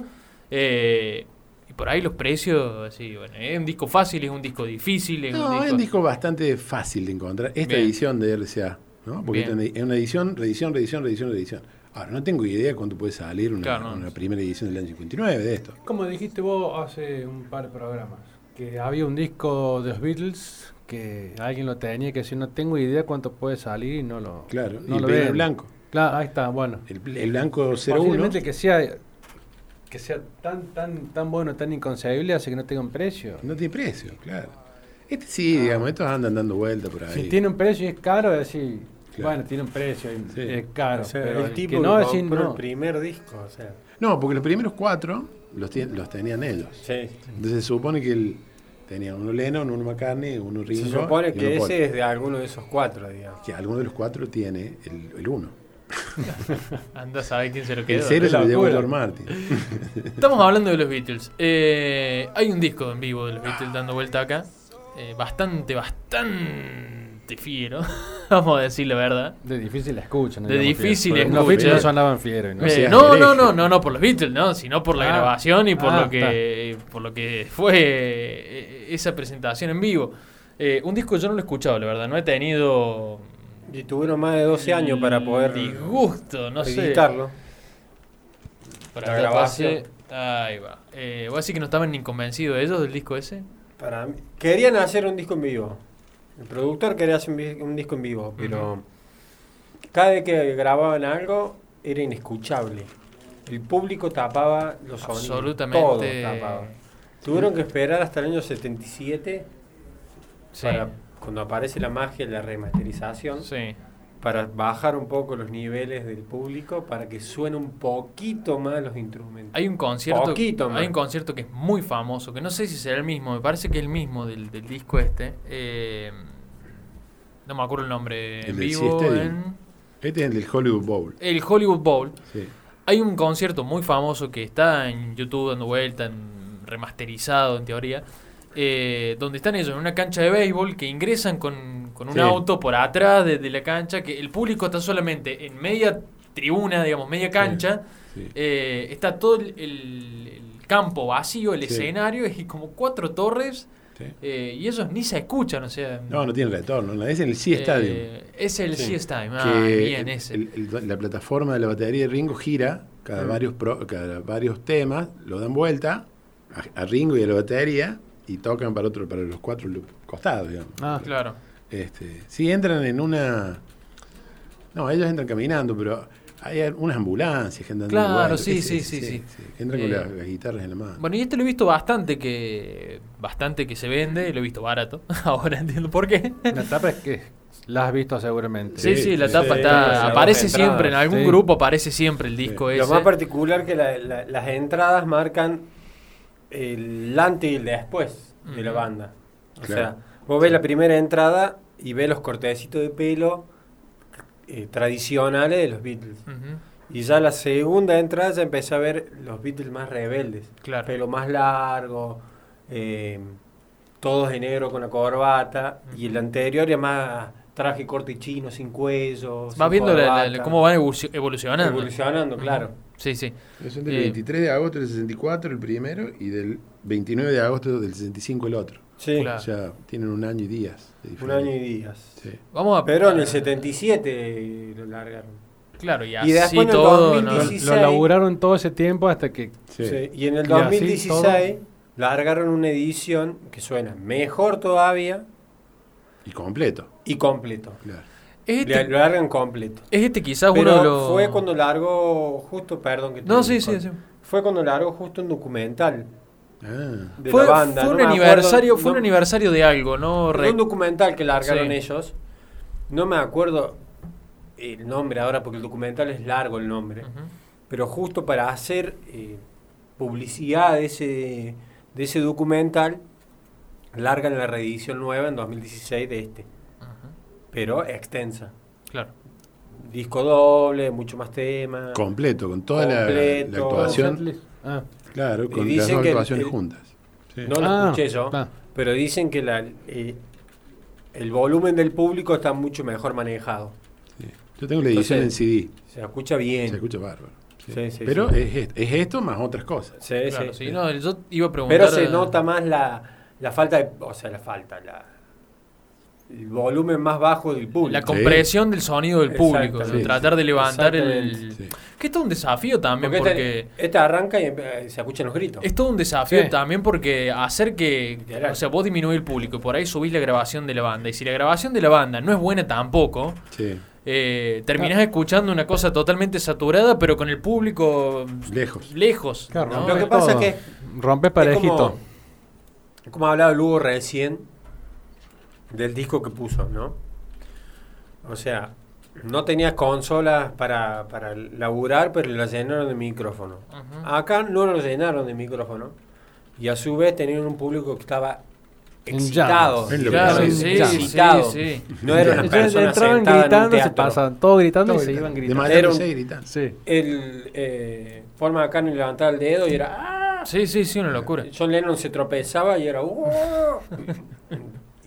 Eh, y por ahí los precios, así, bueno, es un disco fácil, es un disco difícil, es un No, disco... es un disco bastante fácil de encontrar. Esta Bien. edición de RCA, ¿no? Porque Bien. es una edición, reedición, reedición, reedición, reedición. Ahora, no tengo idea cuánto puede salir una, Claro, no. una primera edición del año 59 de esto. Como dijiste vos hace un par de programas, que había un disco de los Beatles que alguien lo tenía que si no tengo idea cuánto puede salir y no lo Claro, no y lo el ven. blanco. Claro, ahí está, bueno. El, el blanco 01. Posiblemente que sea que sea tan tan tan bueno, tan inconcebible hace que no tenga un precio. No tiene precio, claro. Este sí, digamos, estos andan dando vueltas por ahí. Si tiene un precio y es caro, es decir, Claro. bueno, tiene un precio y Sí. es caro. O sea, pero el tipo que no, decir no. el primer disco, o sea. No, porque los primeros cuatro los, tien- los tenían ellos. Sí. Entonces se supone que él tenía uno Lennon, uno McCartney, uno Ringo. Se supone que Paul. ese es de alguno de esos cuatro, digamos. Que alguno de los cuatro tiene el, el uno. Anda a saber quién se lo El quedó. cero es se lo llevó. George Martin. Estamos hablando de los Beatles. Eh, hay un disco en vivo de los Beatles dando vuelta acá. Eh, bastante, bastante fiero, vamos a decir la verdad. De difícil escucha. no De difícil. Porque Los escucha. Beatles no sonaban fieros. ¿no? Eh, no, no, no, no, no por los Beatles, no, sino por la Ah. grabación y por Ah, lo que por lo que fue eh, esa presentación en vivo. Eh, un disco yo no lo he escuchado, la verdad, no he tenido Y tuvieron más de 12 años para poder disgusto, no sé. editarlo. Para La grabación. Ahí va. Eh, ¿Vos decís que no estaban ni convencidos ellos del disco ese? Para mí- querían hacer un disco en vivo. El productor quería hacer un disco en vivo, pero cada vez que grababan algo era inescuchable. El público tapaba los sonidos. Absolutamente. Todo tapaba. Tuvieron que esperar hasta el año 77 Sí. para cuando aparece la magia de la remasterización Sí. para bajar un poco los niveles del público para que suene un poquito más los instrumentos. Hay un concierto, Poquito más. hay un concierto que es muy famoso, que no sé si será el mismo, me parece que es el mismo del, del disco este. eh, no me acuerdo el nombre El en vivo. Stadium. En Este es el del Hollywood Bowl. el Hollywood Bowl. Sí. Hay un concierto muy famoso que está en YouTube dando vuelta, en- remasterizado en teoría, eh, donde están ellos en una cancha de béisbol que ingresan con, con un Sí. auto por atrás de, de la cancha, que el público está solamente en media tribuna, digamos, media cancha. sí. Eh, está todo el, campo vacío, el escenario, y como cuatro torres, eh, y ellos ni se escuchan, o sea... No, no tiene retorno. no, Es en el Sea Stadium. es el. Sea Time, ah, bien, ese. el- el- la plataforma de la batería de Ringo gira cada, Mm. varios, pro- cada varios temas, lo dan vuelta a, a Ringo y a la batería y tocan para otro para los cuatro costados, digamos. Ah, Claro. Este, sí, entran en una... No, ellos entran caminando, pero hay unas ambulancias que andan Claro, sí, sí, sí, sí. Entran Eh, con las, las guitarras en la mano. Bueno, y este lo he visto bastante que bastante que se vende, lo he visto barato. Ahora entiendo por qué. La tapa es que la has visto seguramente. Sí, sí, la tapa sí, está aparece entradas, siempre en algún sí. grupo aparece siempre el disco Lo ese. más particular que la- la- las entradas marcan el antes y el después de la banda. O Claro. sea, vos ves la primera entrada y ves los cortecitos de pelo eh, tradicionales de los Beatles. Y ya la segunda entrada ya empecé a ver los Beatles más rebeldes. Claro. Pelo más largo, eh, todos de negro con la corbata. Y el anterior ya más traje corto y chino, sin cuello. Vas sin viendo la- la- cómo van evolucio- evolucionando. Evolucionando, claro. Sí, sí. Son del Eh, 23 de agosto del 64 el primero y del 29 de agosto del 65 el otro. Sí, Claro. O sea, tienen un año y días. de un año y días. Sí. Vamos a Pero en el 77 lo largaron. Claro, y Y así después en el todo, ¿no? 2016 Lo laburaron todo ese tiempo hasta que Sí. Sí, Y en el Y así 2016 largaron una edición que suena mejor todavía Y completo. y completo. Claro. Este, Lo largan completo. es este quizás Pero uno de los fue cuando largó justo, perdón que te No, sí, sí, corte. sí. Fue cuando largó justo un documental Ah, de fue, la banda. fue un me aniversario, acuerdo- fue un no- aniversario de algo, ¿no? fue Re- un documental que largaron Sí. ellos. No me acuerdo el nombre ahora porque el documental es largo el nombre. Pero justo para hacer eh, publicidad de ese, de ese documental, largan la reedición nueva en 2016 de este. Pero extensa. Claro. Disco doble, mucho más temas. completo, con toda la- actuación. Ah, Claro, con las dos actuaciones el- juntas. Sí. No lo Ah, escuché yo, ah. pero dicen que la, eh, el volumen del público está mucho mejor manejado. Sí. Yo tengo la edición Entonces, en CD. Se escucha bien. Se escucha bárbaro. Sí. Sí, sí, Pero sí. Es, es esto más otras cosas. Sí, Claro, sí, sí, sí. no, yo iba a preguntar. Pero se eh, nota más la, la falta de, o sea, la falta, la, el volumen más bajo del público. la compresión del sonido del público, tratar de levantar el. Sí. Que esto es un desafío también Porque, porque. este, este arranca y se escuchan los gritos. Es todo un desafío Sí. también porque hacer que, o sea, vos disminuís el público y por ahí subís la grabación de la banda. Y si la grabación de la banda no es buena tampoco, Sí. eh, terminás escuchando una cosa totalmente saturada, pero con el público Lejos. lejos. claro, ¿no? Lo que rompes pasa todo. es Rompes Es parejito. como, como hablaba Lugo recién del disco que puso, ¿no? O sea, no tenía consolas para, para laburar, pero la llenaron de micrófono. Acá no lo llenaron de micrófono. Y a su vez tenían un público que estaba excitado. Claro, sí, excitado. sí. No era una persona entraban sentada en un gritando, se pasaban todo gritando Todo y se gritando. iban De gritando. Era matándose un- y gritando. Sí. El eh, Paul McCartney levantaba el dedo y era... ¡ah! Sí, sí, sí, una locura. John Lennon se tropezaba y era... ¡uh!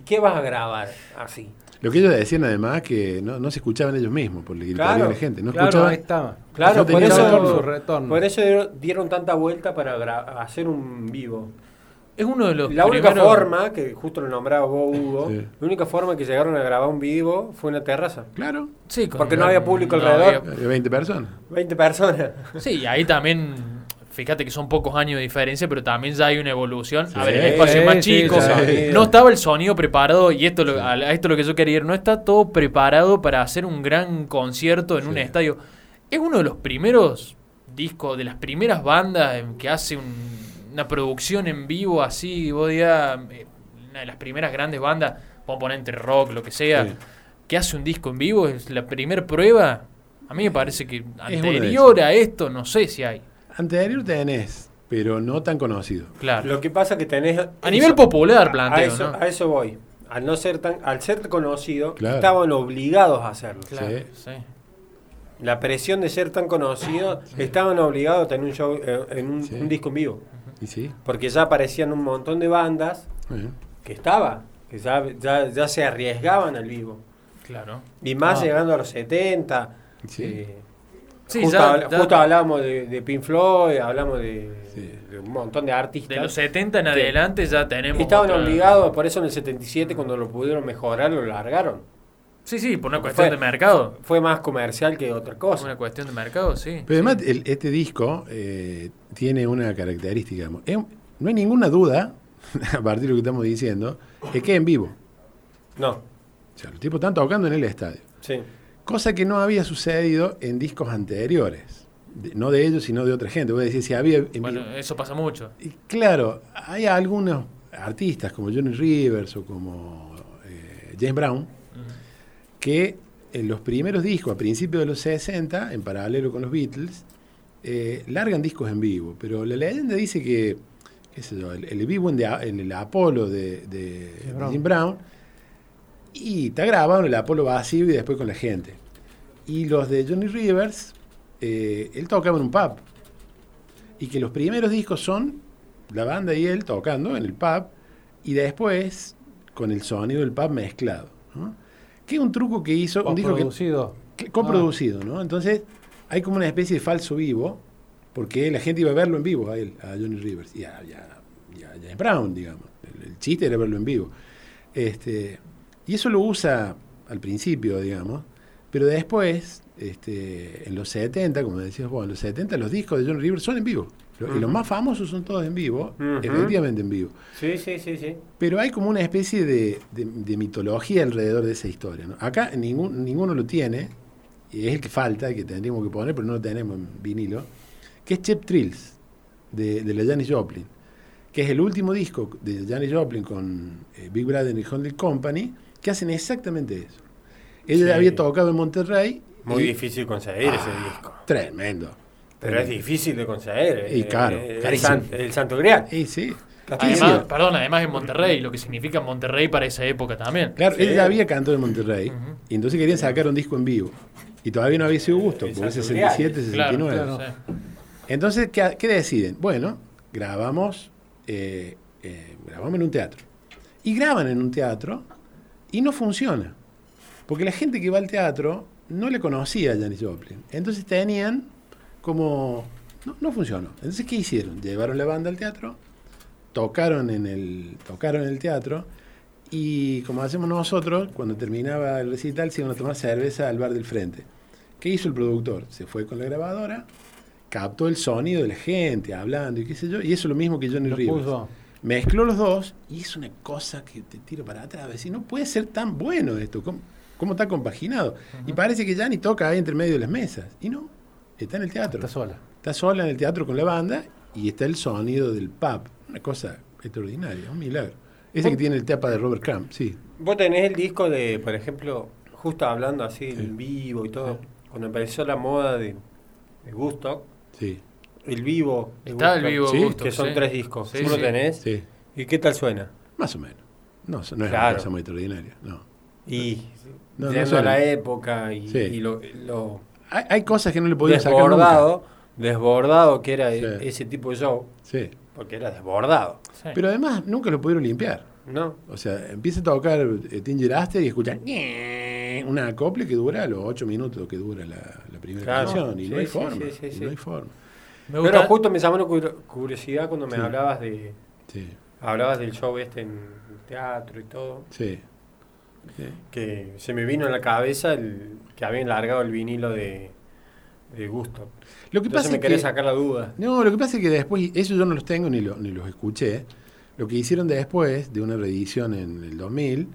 ¿Qué vas a grabar así? Lo que ellos decían además que no, no se escuchaban ellos mismos por Claro, de la gente. No Claro, escuchaban. ahí está. Claro, No por eso, retorno. Su retorno. por eso dieron, tanta vuelta para hacer un vivo. Es uno de los La única primeros- forma, que justo lo nombraba vos, Hugo, Sí. la única forma que llegaron a grabar un vivo fue en la terraza. Claro, Sí, Porque no había público no alrededor. había 20 personas. 20 personas. Sí, y ahí también, fíjate que son pocos años de diferencia, pero también ya hay una evolución. Sí. A ver, el espacio es más chico, sí. no estaba el sonido preparado, y esto, lo- a esto es lo que yo quería ir, no está todo preparado para hacer un gran concierto en un estadio. Es uno de los primeros discos, de las primeras bandas en que hace un- una producción en vivo así, vos digas, eh, una de las primeras grandes bandas, vamos a poner entre rock, lo que sea, que hace un disco en vivo, es la primera prueba. A mí me parece que anterior a esto, no sé si hay. Anterior tenés, pero no tan conocido. Claro. Lo que pasa que tenés... A nivel popular, a planteo, eso, ¿no? a eso voy. Al no ser tan, al ser conocido, Claro. estaban obligados a hacerlo. Claro, Sí. sí. La presión de ser tan conocido, estaban obligados a tener un show, eh, en un, Sí. un disco en vivo. Y sí. Porque ya aparecían un montón de bandas que estaba, que ya, ya, ya se arriesgaban al vivo. Claro. Y más Ah. llegando a los 70. Sí. eh, Sí, justo, ya- habl- ya- justo hablábamos de, de Pink Floyd, hablamos de, Sí. de un montón de artistas. De los 70 en adelante ya tenemos. Estaban otra- obligados, por eso en el 77 cuando lo pudieron mejorar lo largaron. Sí, sí, por una Porque cuestión fue- de mercado. Fue más comercial que otra cosa. Una cuestión de mercado, sí. Pero además, el- este disco eh, tiene una característica. no hay ninguna duda, a partir de lo que estamos diciendo, es que en vivo. No, O sea, los tipos están tocando en el estadio. sí. Cosa que no había sucedido en discos anteriores. De- no de ellos, sino de otra gente. Voy a decir, si había en Bueno, eso pasa mucho. Y claro, hay algunos artistas como Johnny Rivers o como eh, James Brown que en los primeros discos, a principios de los 60, en paralelo con los Beatles, eh, largan discos en vivo. Pero la leyenda dice que, qué sé yo, el, el vivo en, de- en el Apolo de, de Brown. Jim Brown, y está grabado en el Apolo vacío y después con la gente. Y los de Johnny Rivers, eh, él tocaba en un pub. Y que los primeros discos son la banda y él tocando en el pub y después con el sonido del pub mezclado. ¿no? Que es un truco que hizo, un disco que, producido. que- coproducido, ¿no? Entonces hay como una especie de falso vivo, porque la gente iba a verlo en vivo a él, a Johnny Rivers, y a, y a- y a James Brown, digamos. El, el chiste era verlo en vivo. Este, y eso lo usa al principio, digamos, pero después, este, en los 70, como decías vos, en los 70 los discos de Johnny Rivers son en vivo. Y los más famosos son todos en vivo, efectivamente en vivo. Sí, sí, sí, sí. Pero hay como una especie de, de- de mitología alrededor de esa historia. ¿no? Acá ningún, ninguno lo tiene, y es el que falta, que tendríamos que poner, pero no lo tenemos en vinilo, que es Chep Trills, de, de la Janis Joplin, que es el último disco de Janis Joplin con eh, Big Brother y Holding Company, que hacen exactamente eso. Ella Sí. había tocado en Monterrey. Muy y- difícil conseguir ese Ah, disco. Tremendo. Pero es difícil de conseguir. Y eh, caro, eh, el, carísimo. san- el Santo Grial. Y sí. ¿Qué Además- perdón, además en Monterrey, lo que significa Monterrey para esa época también. Claro, Sí. él ya había cantado en Monterrey y entonces querían sacar un disco en vivo. Y todavía no había sido gusto, porque es Santo 67, Claro, 69. claro. sí. Entonces, ¿qué, qué deciden? Bueno, grabamos, eh, eh, grabamos en un teatro. Y graban en un teatro y no funciona. Porque la gente que va al teatro no le conocía a Janis Joplin. Entonces tenían como... No, no funcionó. Entonces, ¿qué hicieron? Llevaron la banda al teatro, tocaron en el, tocaron en el teatro y como hacemos nosotros, cuando terminaba el recital se iban a tomar cerveza al bar del frente. ¿Qué hizo el productor? Se fue con la grabadora, captó el sonido de la gente hablando y qué sé yo, y eso es lo mismo que Johnny Rivers. puso. Mezcló los dos y es una cosa que te tiro para atrás. Decir, no puede ser tan bueno esto. ¿Cómo, cómo está compaginado? Y parece que Johnny toca ahí entre medio de las mesas. Y no, está en el teatro. Está sola. Está sola en el teatro con la banda y está el sonido del pub. Una cosa extraordinaria, un milagro. Ese que tiene el tapa de Robert Crumb, sí. Vos tenés el disco de, por ejemplo, justo hablando así Sí. en vivo y todo, cuando empezó la moda de, de Woodstock, Sí, el vivo. de Está el vivo Sí, gusto. Que son sí. tres discos. Sí, ¿Tú lo tenés? sí. ¿Y qué tal suena? Más o menos. No, no es una cosa muy extraordinaria. No. Y No, no suena. la época y, Sí. y lo, lo Hay, hay cosas que no le podía sacar nunca. desbordado, desbordado que era Sí. ese tipo de show, Sí. porque era desbordado. Sí. Pero además nunca lo pudieron limpiar. No. O sea, empieza a tocar eh, Tinger Aster y escuchan una acople que dura los 8 minutos que dura la, la primera Claro. canción. Y no hay sí, forma. sí, sí, y sí. no hay forma. Me gusta. Pero justo me llamó la cur- curiosidad cuando me Sí. hablabas de Sí, hablabas del show este en teatro y todo. sí. sí. Que se me vino a la cabeza el que habían largado el vinilo de, de Gusto. Lo que Entonces pasa me es quería que, sacar la duda. No, lo que pasa es que después, eso yo no los tengo ni, lo- ni los escuché. Lo que hicieron después, de una reedición en el 2000,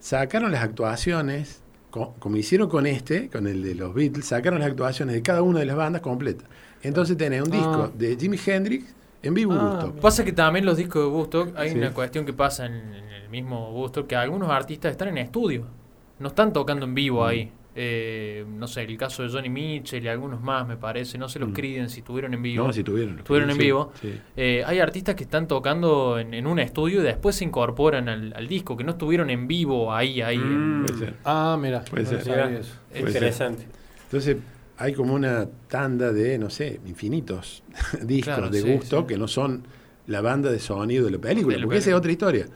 sacaron las actuaciones, co- como hicieron con este, con el de los Beatles, sacaron las actuaciones de cada una de las bandas completas. Entonces tenés un disco Ah. de Jimi Hendrix en vivo Ah. Pasa que también los discos de Bustock, hay Sí. una cuestión que pasa en, en el mismo Bustock, que algunos artistas están en estudio, no están tocando en vivo Mm. ahí. Eh, no sé, el caso de Johnny Mitchell y algunos más, me parece, no se los Mm. criden si estuvieron en vivo. No, si tuvieron. Estuvieron en sí, vivo. sí. Eh, hay artistas que están tocando en, en un estudio y después se incorporan al, al disco, que no estuvieron en vivo ahí, ahí. en- Mm. Puede ser. Ah, mira. Puede no ser. Interesante. Entonces hay como una tanda de, no sé, infinitos discos Claro, de sí, gusto sí. que no son la banda de sonido de la película, De la porque esa es otra historia.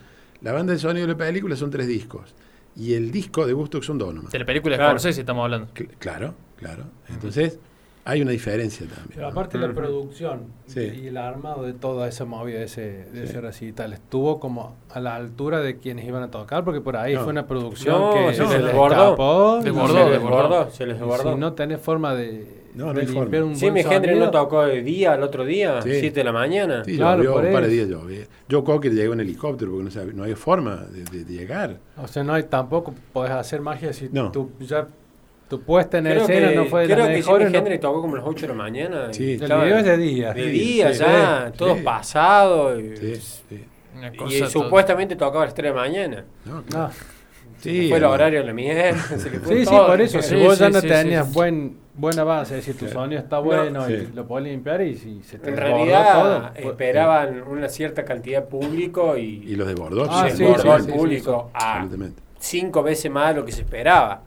La banda de sonido de la película son tres discos y el disco de gusto son dos nomás. De la película de Claro. Scorsese estamos hablando. Cl- Claro, claro. Entonces hay una diferencia también. Pero aparte la Ujú. producción Sí. y el armado de toda esa movida de ese, de Sí. ese recital estuvo como a la altura de quienes iban a tocar, porque por ahí No. fue una producción No, que se se les escapó. se les desbordó. Se les desbordó. Si no tenés forma de, No, no de hay forma. limpiar un Jimi buen Hendrix sonido, no tocó de día, al otro día, Sí. 7 de la mañana. Sí, Claro, llovió, por un par de eso. días llovió. Joe Cocker llegó en helicóptero porque no, sabe- no había forma de, de- de llegar. O sea, no hay tampoco podés hacer magia si No. tu, ya, tu puesta en Creo escena que, no fue de creo las que mejores. Jimi no- Hendrix tocó como a las 8 de la mañana. y Sí. el video es de día. de Sí, día sí, ya, sí, todo sí. pasado. Y, Sí, sí. Una y supuestamente tocaba a las 3 de la mañana. No, claro. Sí, fue el no. horario de la mierda. se le fue Sí, sí, todo. por eso. Si Sí, vos ya sí, no sí, tenías sí. buen, buena base, es decir, tu sonido está No, bueno sí. y lo podés limpiar y si se te En realidad todo, pues, esperaban una cierta cantidad de público y, Y los desbordó. Ah, se sí, desbordó sí, el sí, público a cinco veces más de lo que se esperaba,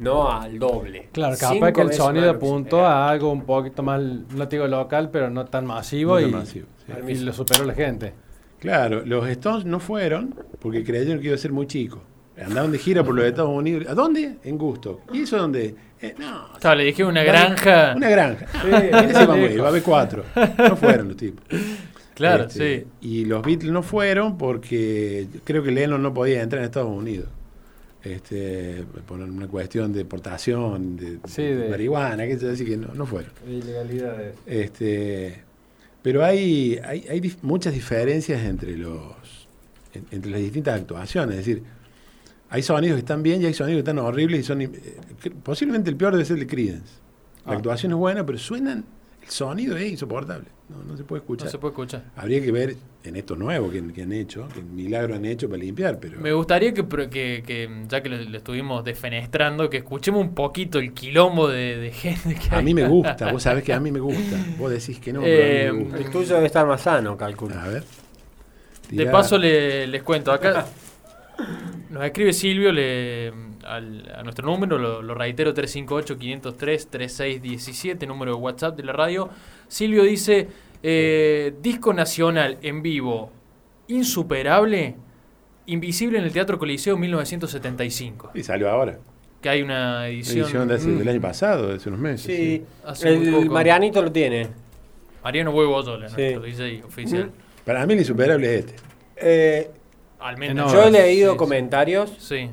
no al doble. Claro, capaz que el sonido de esperaba. a algo un poquito más, no te digo local, pero no tan masivo, No y, tan masivo, sí. Y lo superó la gente. Claro, los Stones no fueron porque creyeron que iba a ser muy chico. Andaban de gira por los Estados Unidos. ¿A dónde? En Gusto. ¿Y eso dónde? Eh, no. Claro, le dije una granja. Una granja. Sí, va a haber cuatro. No fueron los tipos. Claro, Este, sí. Y los Beatles no fueron porque creo que Lennon no podía entrar en Estados Unidos. Este, por una cuestión de deportación, de, Sí, de de- marihuana, que así que no, no fueron. Ilegalidades. Este, pero hay, hay, hay dif- muchas diferencias entre los en- entre las distintas actuaciones. Es decir, hay sonidos que están bien y hay sonidos que están horribles y son eh, posiblemente el peor debe ser el de Creedence. La Ah. actuación es buena, pero suenan, sonido es insoportable. No, no se puede escuchar. No se puede escuchar. Habría que ver en esto nuevo que, que han hecho, que milagro han hecho para limpiar, pero Me gustaría que, que, que, ya que lo, lo estuvimos defenestrando, que escuchemos un poquito el quilombo de, de gente que a hay. mí me gusta, vos sabés que a mí me gusta. Vos decís que no, pero Eh, a mí me gusta. El tuyo debe estar más sano, calculo. A ver. De paso le- les cuento, acá nos escribe Silvio le, al- a nuestro número, lo, lo reitero 358-503-3617, número de WhatsApp de la radio. Silvio dice, eh, disco nacional en vivo, insuperable, invisible en el Teatro Coliseo 1975, Y salió ahora. que hay una edición... edición de hace- Mm. del año pasado, de hace unos meses. Sí, Hace el poco. Marianito lo tiene. Mariano Huevo Oyola, Sí. nuestro DJ oficial. Para mí el insuperable es este. Eh, Al menos. No, yo he leído sí, comentarios Sí.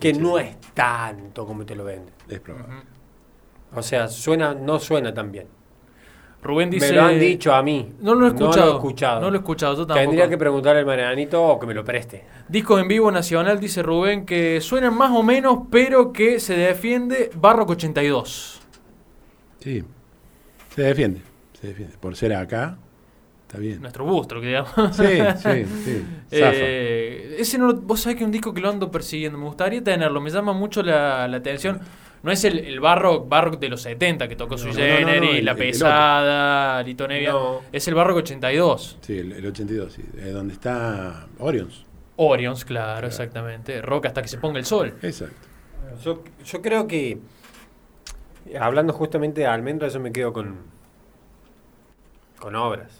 Que no es tanto como te lo venden. Es probable. Ujú. O sea, suena, no suena tan bien. Rubén dice... Me lo han dicho a mí. No lo he escuchado. No lo he escuchado. No lo he escuchado, yo tampoco. Tendría que preguntarle al Marianito o que me lo preste. Discos en vivo nacional, dice Rubén, que suenan más o menos, pero que se defiende Barroco 82. Sí. Se defiende. Se defiende. Por ser acá, está bien. Nuestro bustro, que digamos. Sí, sí, sí. Eh, ese no, vos sabés que es un disco que lo ando persiguiendo. Me gustaría tenerlo, me llama mucho la, la atención. No es el, el Barrock, Barrock de los 70 que tocó No, Sui no, no, no, Generis, el- La Pesada, Lito Nevia. No. Es el Barrock 82. Sí, el, el 82, sí. Eh, donde está Orions. Orions, claro, exactamente. Rock hasta que se ponga el sol. Exacto. Yo, yo creo que, hablando justamente de almendras, yo me quedo con, con obras.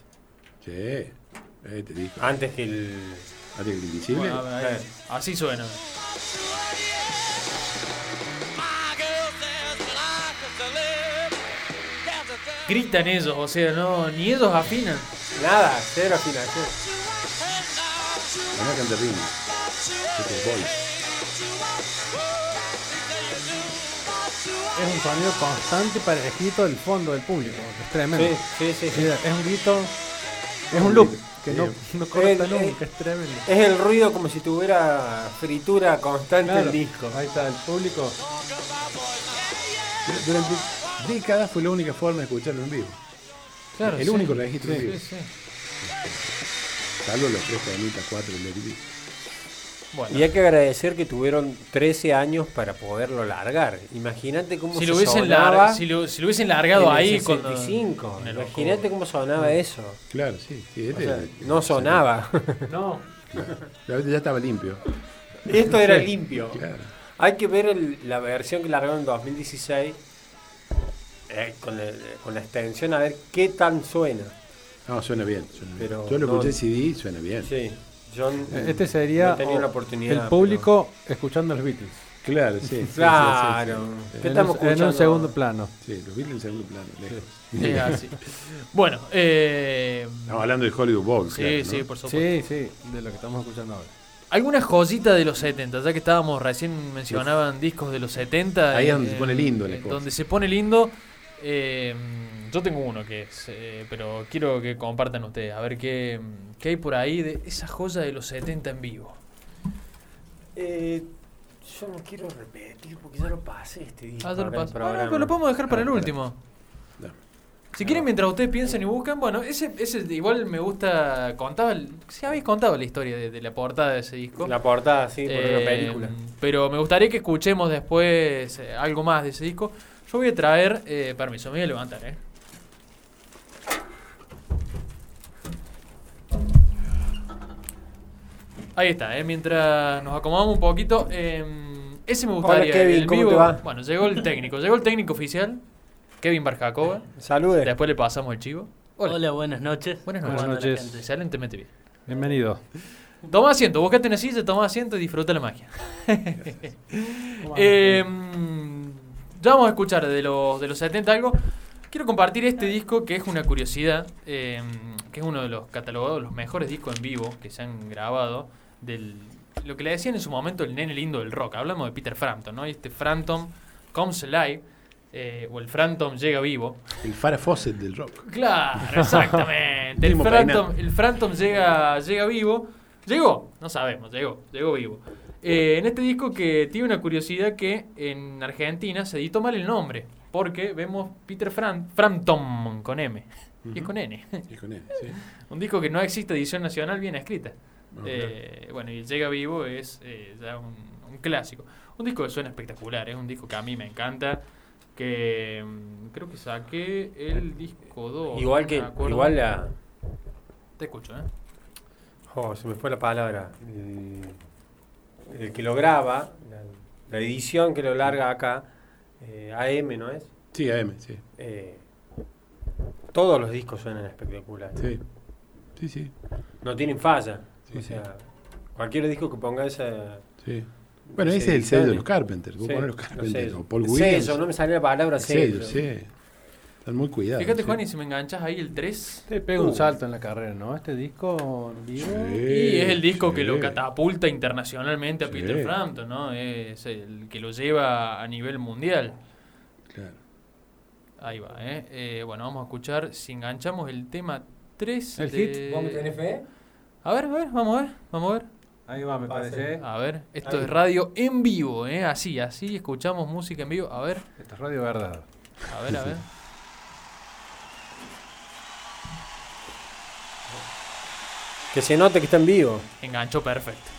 Sí. Eh, te digo. Antes que el, invisible. Bueno, a ver, ahí. así suena. Gritan ellos, o sea, no, ni ellos afinan. Nada, cero afinación. Van a cantar ritmo. Este es un sonido constante parejito del fondo del público. Es tremendo. Sí, sí, sí. Sí, sí. es un grito. Es un loop que no, Sí. no corta El- nunca. Es tremendo. Es el ruido como si tuviera fritura constante Claro, el disco. Ahí está el público. Durante décadas fue la única forma de escucharlo en vivo. Claro, el sí. único registro en Sí, vivo. sí. Salvo los tres temitas, cuatro del Lady Bueno, Y hay que agradecer que tuvieron 13 años para poderlo largar. Imagínate cómo si se lo, hubiesen sonaba lar- si, lo, si lo hubiesen largado en el ahí con 65. con el Imagínate cómo sonaba eso. Claro, sí. sí, O este- sea, no sonaba. No. La vez ya estaba limpio. Esto era limpio. Claro. Hay que ver el- la versión que largaron en 2016 eh, con, el- con la extensión a ver qué tan suena. No, suena bien. suena bien. Pero Yo lo no- escuché CD, suena bien. Sí, yo n- Este sería no la oportunidad. el público escuchando a los Beatles. Claro, sí. sí, sí, sí, Claro. sí, ¿Qué En estamos un, en un escuchando? segundo plano. Sí, los Beatles en segundo plano. lejos. Así. Bueno, eh, Estamos hablando de Hollywood Bowl. sí, claro, ¿no? sí, por supuesto. Sí, sí, de lo que estamos escuchando ahora. Alguna joyita de los 70, ya que estábamos recién mencionaban discos de los 70. Ahí es eh, donde se pone lindo la eh, cosa. Donde se pone lindo. eh, yo tengo uno que es, eh, pero quiero que compartan ustedes, a ver qué, qué hay por ahí de esa joya de los 70 en vivo. Eh, yo no quiero repetir porque ya lo pasé este disco. Ah, ya lo paso. Ah, no, pero lo podemos dejar para Ah, el para- último. No. Si quieren, mientras ustedes piensan y buscan, bueno, ese, ese igual me gusta, contaba, el- si habéis contado la historia de, de la portada de ese disco. La portada, sí, por Eh, una película. Pero me gustaría que escuchemos después eh, algo más de ese disco. Yo voy a traer, eh, permiso, me voy a levantar, ¿eh? Ahí está, ¿eh? mientras nos acomodamos un poquito. eh, ese me gustaría. Hola, Kevin, el ¿cómo vivo- te va? Bueno, llegó el técnico, llegó el técnico oficial, Kevin Barjacoba. Salude. Después le pasamos el chivo. Hola. Hola, buenas noches. Buenas Buenas noches. noches. Excelentemente bien. Bienvenido. Toma asiento, buscate una silla, toma asiento y disfruta la magia. Eh, ya vamos a escuchar de los, de los 70 algo. Quiero compartir este disco que es una curiosidad, eh, que es uno de los catalogados, los mejores discos en vivo que se han grabado, del lo que le decían en su momento el nene lindo del rock. Hablamos de Peter Frampton, ¿no? Y este Frampton comes alive, eh, o el Frampton llega vivo. El Farah Fawcett del rock. Claro, exactamente. el, peinado. el Phantom llega, llega vivo. Llegó, no sabemos, llegó, llegó vivo. Eh, en este disco que tiene una curiosidad que en Argentina se editó mal el nombre. Porque vemos Peter Fran Frampton con M. Y es con N. Y con él, sí. Un disco que no existe edición nacional bien escrita. Eh, bueno, y Llega Vivo es eh, ya un, un clásico. Un disco que suena espectacular, es un disco que a mí me encanta. Que mm, creo que saqué el disco 2. Igual que, igual la. Te escucho, ¿eh? Oh, se me fue la palabra. El, el que lo graba, la, la edición que lo larga acá, eh, AM, ¿no es? Sí, AM, sí. Eh, todos los discos suenan espectaculares. Sí, sí, sí. No tienen falla. Sí, o sí. sea, cualquier disco que ponga esa. sí. Bueno, ese es el sello de los Carpenters. Vos Sí, ponés los Carpenters o Paul Williams. sello, no me salía la palabra el sello, sello. sí. Están muy cuidados. Fíjate, sí. Juan, y si me enganchas ahí el 3. Te pega Uh. un salto en la carrera, ¿no? Este disco. Sí. Y es el disco que sí. lo catapulta internacionalmente a Sí. Peter Frampton, ¿no? Es el que lo lleva a nivel mundial. Claro. Ahí va, ¿eh? Eh, Bueno, vamos a escuchar si enganchamos el tema 3. El de... ¿Vos me tenés fe? A ver, a ver, vamos a ver, vamos a ver. Ahí va, me Pase. parece. A ver, esto Ahí. es radio en vivo, ¿eh? Así, así escuchamos música en vivo. A ver, Esta es Radio Verdad. a ver, a ver. Que se note que está en vivo. Enganchó perfecto.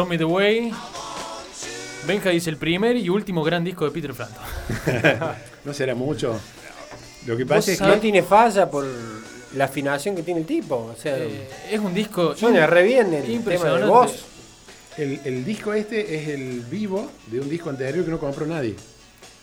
Show Me the Way. Benja dice el primer y último gran disco de Peter Frampton. No será mucho. Lo que pasa es sabés, no que. tiene falla por la afinación que tiene el tipo. O sea, Eh, es un disco suena re bien el tema de voz. El, el disco este es el vivo de un disco anterior que no compró nadie.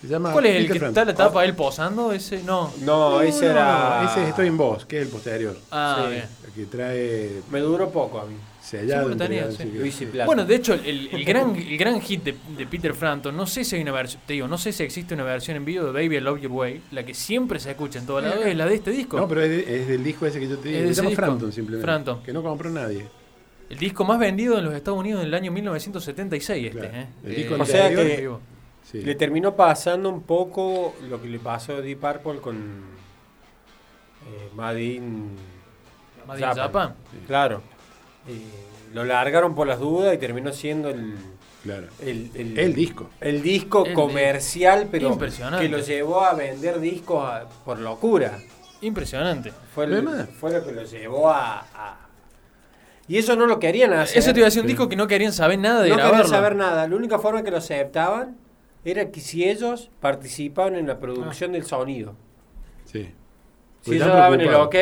Se llama ¿Cuál es el que Frampton. está la tapa él posando? Ese no. No, ese No, era. no, ese es Estoy en Voz, que es el posterior. Ah, Sí. bien. El que trae Me duró poco a mí. Sellado. Sí, Luis y Plata. Bueno, de hecho, el, el gran, el gran hit de, de Peter Frampton, no sé si hay una versión, te digo, no sé si existe una versión en vivo de Baby I Love Your Way, la que siempre se escucha en todos lados, es la de este disco. No, pero es, de- es del disco ese que yo te Es digo. de Se llama. Frampton simplemente. Frampton. Que no compró nadie. El disco más vendido en los Estados Unidos en el año 1976, este, Claro. ¿eh? El disco O sea que-. Sí. Le terminó pasando un poco lo que le pasó a Deep Purple con eh, Madin Made in Japan. Claro. Eh, lo largaron por las dudas y terminó siendo el, Claro. el, el- El disco. el disco El comercial, pero Impresionante. que lo llevó a vender discos a- por locura. Impresionante. Fue, fue lo que lo llevó a, a- Y eso no lo querían hacer. Eso te iba a decir un Sí. disco que no querían saber nada de no grabarlo. querían saber nada. La única forma que lo aceptaban era que si ellos participaban en la producción del sonido. Sí. Si ellos daban el ok,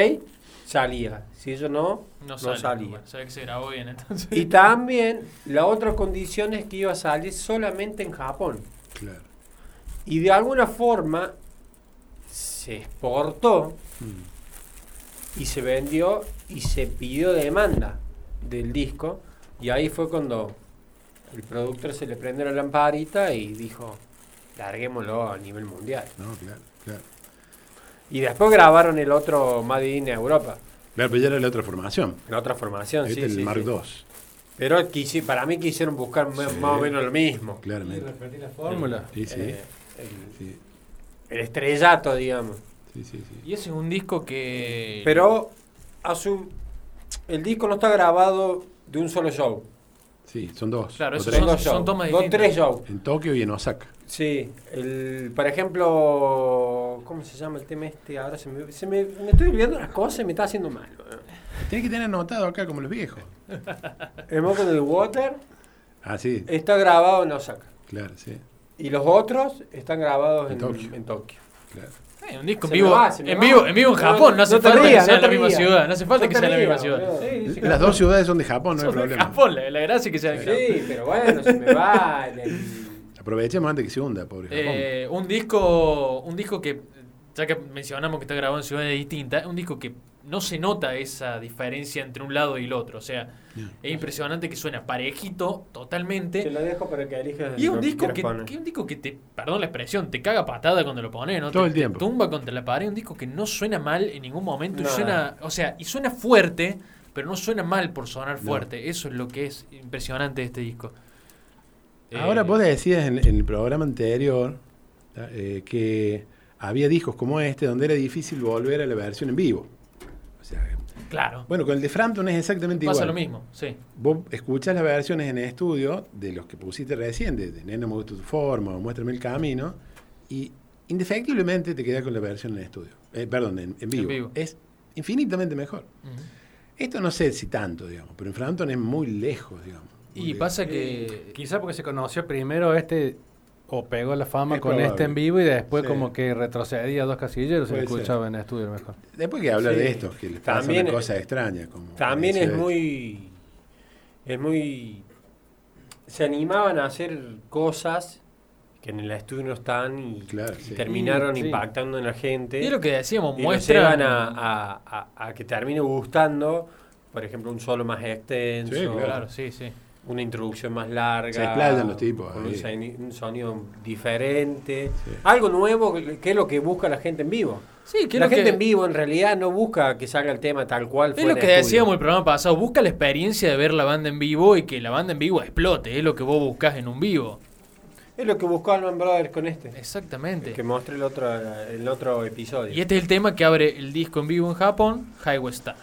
salía. Si ellos no, No, no, sale, salía. bueno, que se grabó bien entonces. Y también la otra condición es que iba a salir solamente en Japón. Claro. Y de alguna forma se exportó Mm. y se vendió y se pidió demanda del disco. Y ahí fue cuando el productor se le prendió la lamparita y dijo, larguémoslo a nivel mundial. No, claro, claro. Y después grabaron el otro Made in Europa, Claro, pero ya era la otra formación. la otra formación. Este sí, es el sí, Mark sí. II. Pero quisi- para mí quisieron buscar más Sí. más o menos lo mismo. Y Claramente. repetir la fórmula. Sí, sí. Eh, el, sí, el estrellato, digamos. sí, sí, sí. Y ese es un disco que. Pero a su, el disco no está grabado de un solo show. Sí, son dos. Claro, esos tres. son- dos shows. tomas Dos, tres shows. En Tokio y en Osaka. Sí, el, por ejemplo, ¿cómo se llama el tema este? Ahora se me, se me, me estoy olvidando las cosas y me está haciendo mal. ¿no? Tienes que tener anotado acá como los viejos. El Moco del Water Ah, sí, está grabado en Osaka. claro, sí. Y los otros están grabados En en, Tokio. en Tokio. Claro. Eh, un disco en vivo, va, en vivo, en vivo en No, Japón, no no hace te falta rías, que sea no en la misma rías. ciudad, no hace falta No que sea en la misma ciudad. Sí, sí, Las dos ciudades son de Japón, no hay Son de problema. Japón, la, la gracia es que sea en Japón. Sí, pero bueno, se me va. Aprovechemos antes que se hunda, pobre Japón. Eh, un disco, un disco que, ya que mencionamos que está grabado en ciudades distintas, un disco que no se nota esa diferencia entre un lado y el otro. O sea, es impresionante que suena parejito Te totalmente. lo dejo para que elijas. Y es un disco que, que es un disco que te, perdón la expresión, te caga patada cuando lo pones, ¿no? Todo te, el te tiempo. tumba contra la pared, un disco que no suena mal en ningún momento y suena, o sea, y suena fuerte, pero no suena mal por sonar No. fuerte. Eso es lo que es impresionante de este disco. Ahora Eh, vos decías en, en el programa anterior. Eh, que había discos como este donde era difícil volver a la versión en vivo. O sea, Claro. bueno, con el de Frampton es exactamente Pasa igual. lo mismo, sí. Vos escuchás las versiones en estudio de los que pusiste recién, de, de Nena, me gusta tu forma o Muéstrame el camino, y indefectiblemente te quedás con la versión en estudio. Eh, perdón, en, en vivo. vivo. Es infinitamente mejor. Esto no sé si tanto, digamos, pero en Frampton es muy lejos, digamos. Muy Y pasa que Quizá porque se conoció primero este o pegó la fama Es con probable. este en vivo y después Sí. como que retrocedía dos casilleros y escuchaba en estudio mejor. Después que hablar Sí. de estos, que les pasa También- una cosa extraña. Como También es esto. muy. Es muy. Se animaban a hacer cosas que en el estudio no están y, Claro, y sí. terminaron Y, sí. impactando en la gente. y es lo que decíamos, y lo muestra llevan a, a- a- a que termine gustando, por ejemplo, un solo más extenso, Sí, claro. Claro, sí, sí. Una introducción más larga. Se explayan los tipos Con ahí. un, soni- un sonido diferente. Sí. Algo nuevo que es lo que busca la gente en vivo. Sí, que la que- gente en vivo en realidad no busca que salga el tema tal cual. Es fue lo que estudio. decíamos el programa pasado, busca la experiencia de ver la banda en vivo y que la banda en vivo explote, es lo que vos buscás en un vivo. Es lo que buscó Alman Brothers con este. Exactamente. Que mostré el otro, el otro episodio. Y este es el tema que abre el disco en vivo en Japón, Highway Star.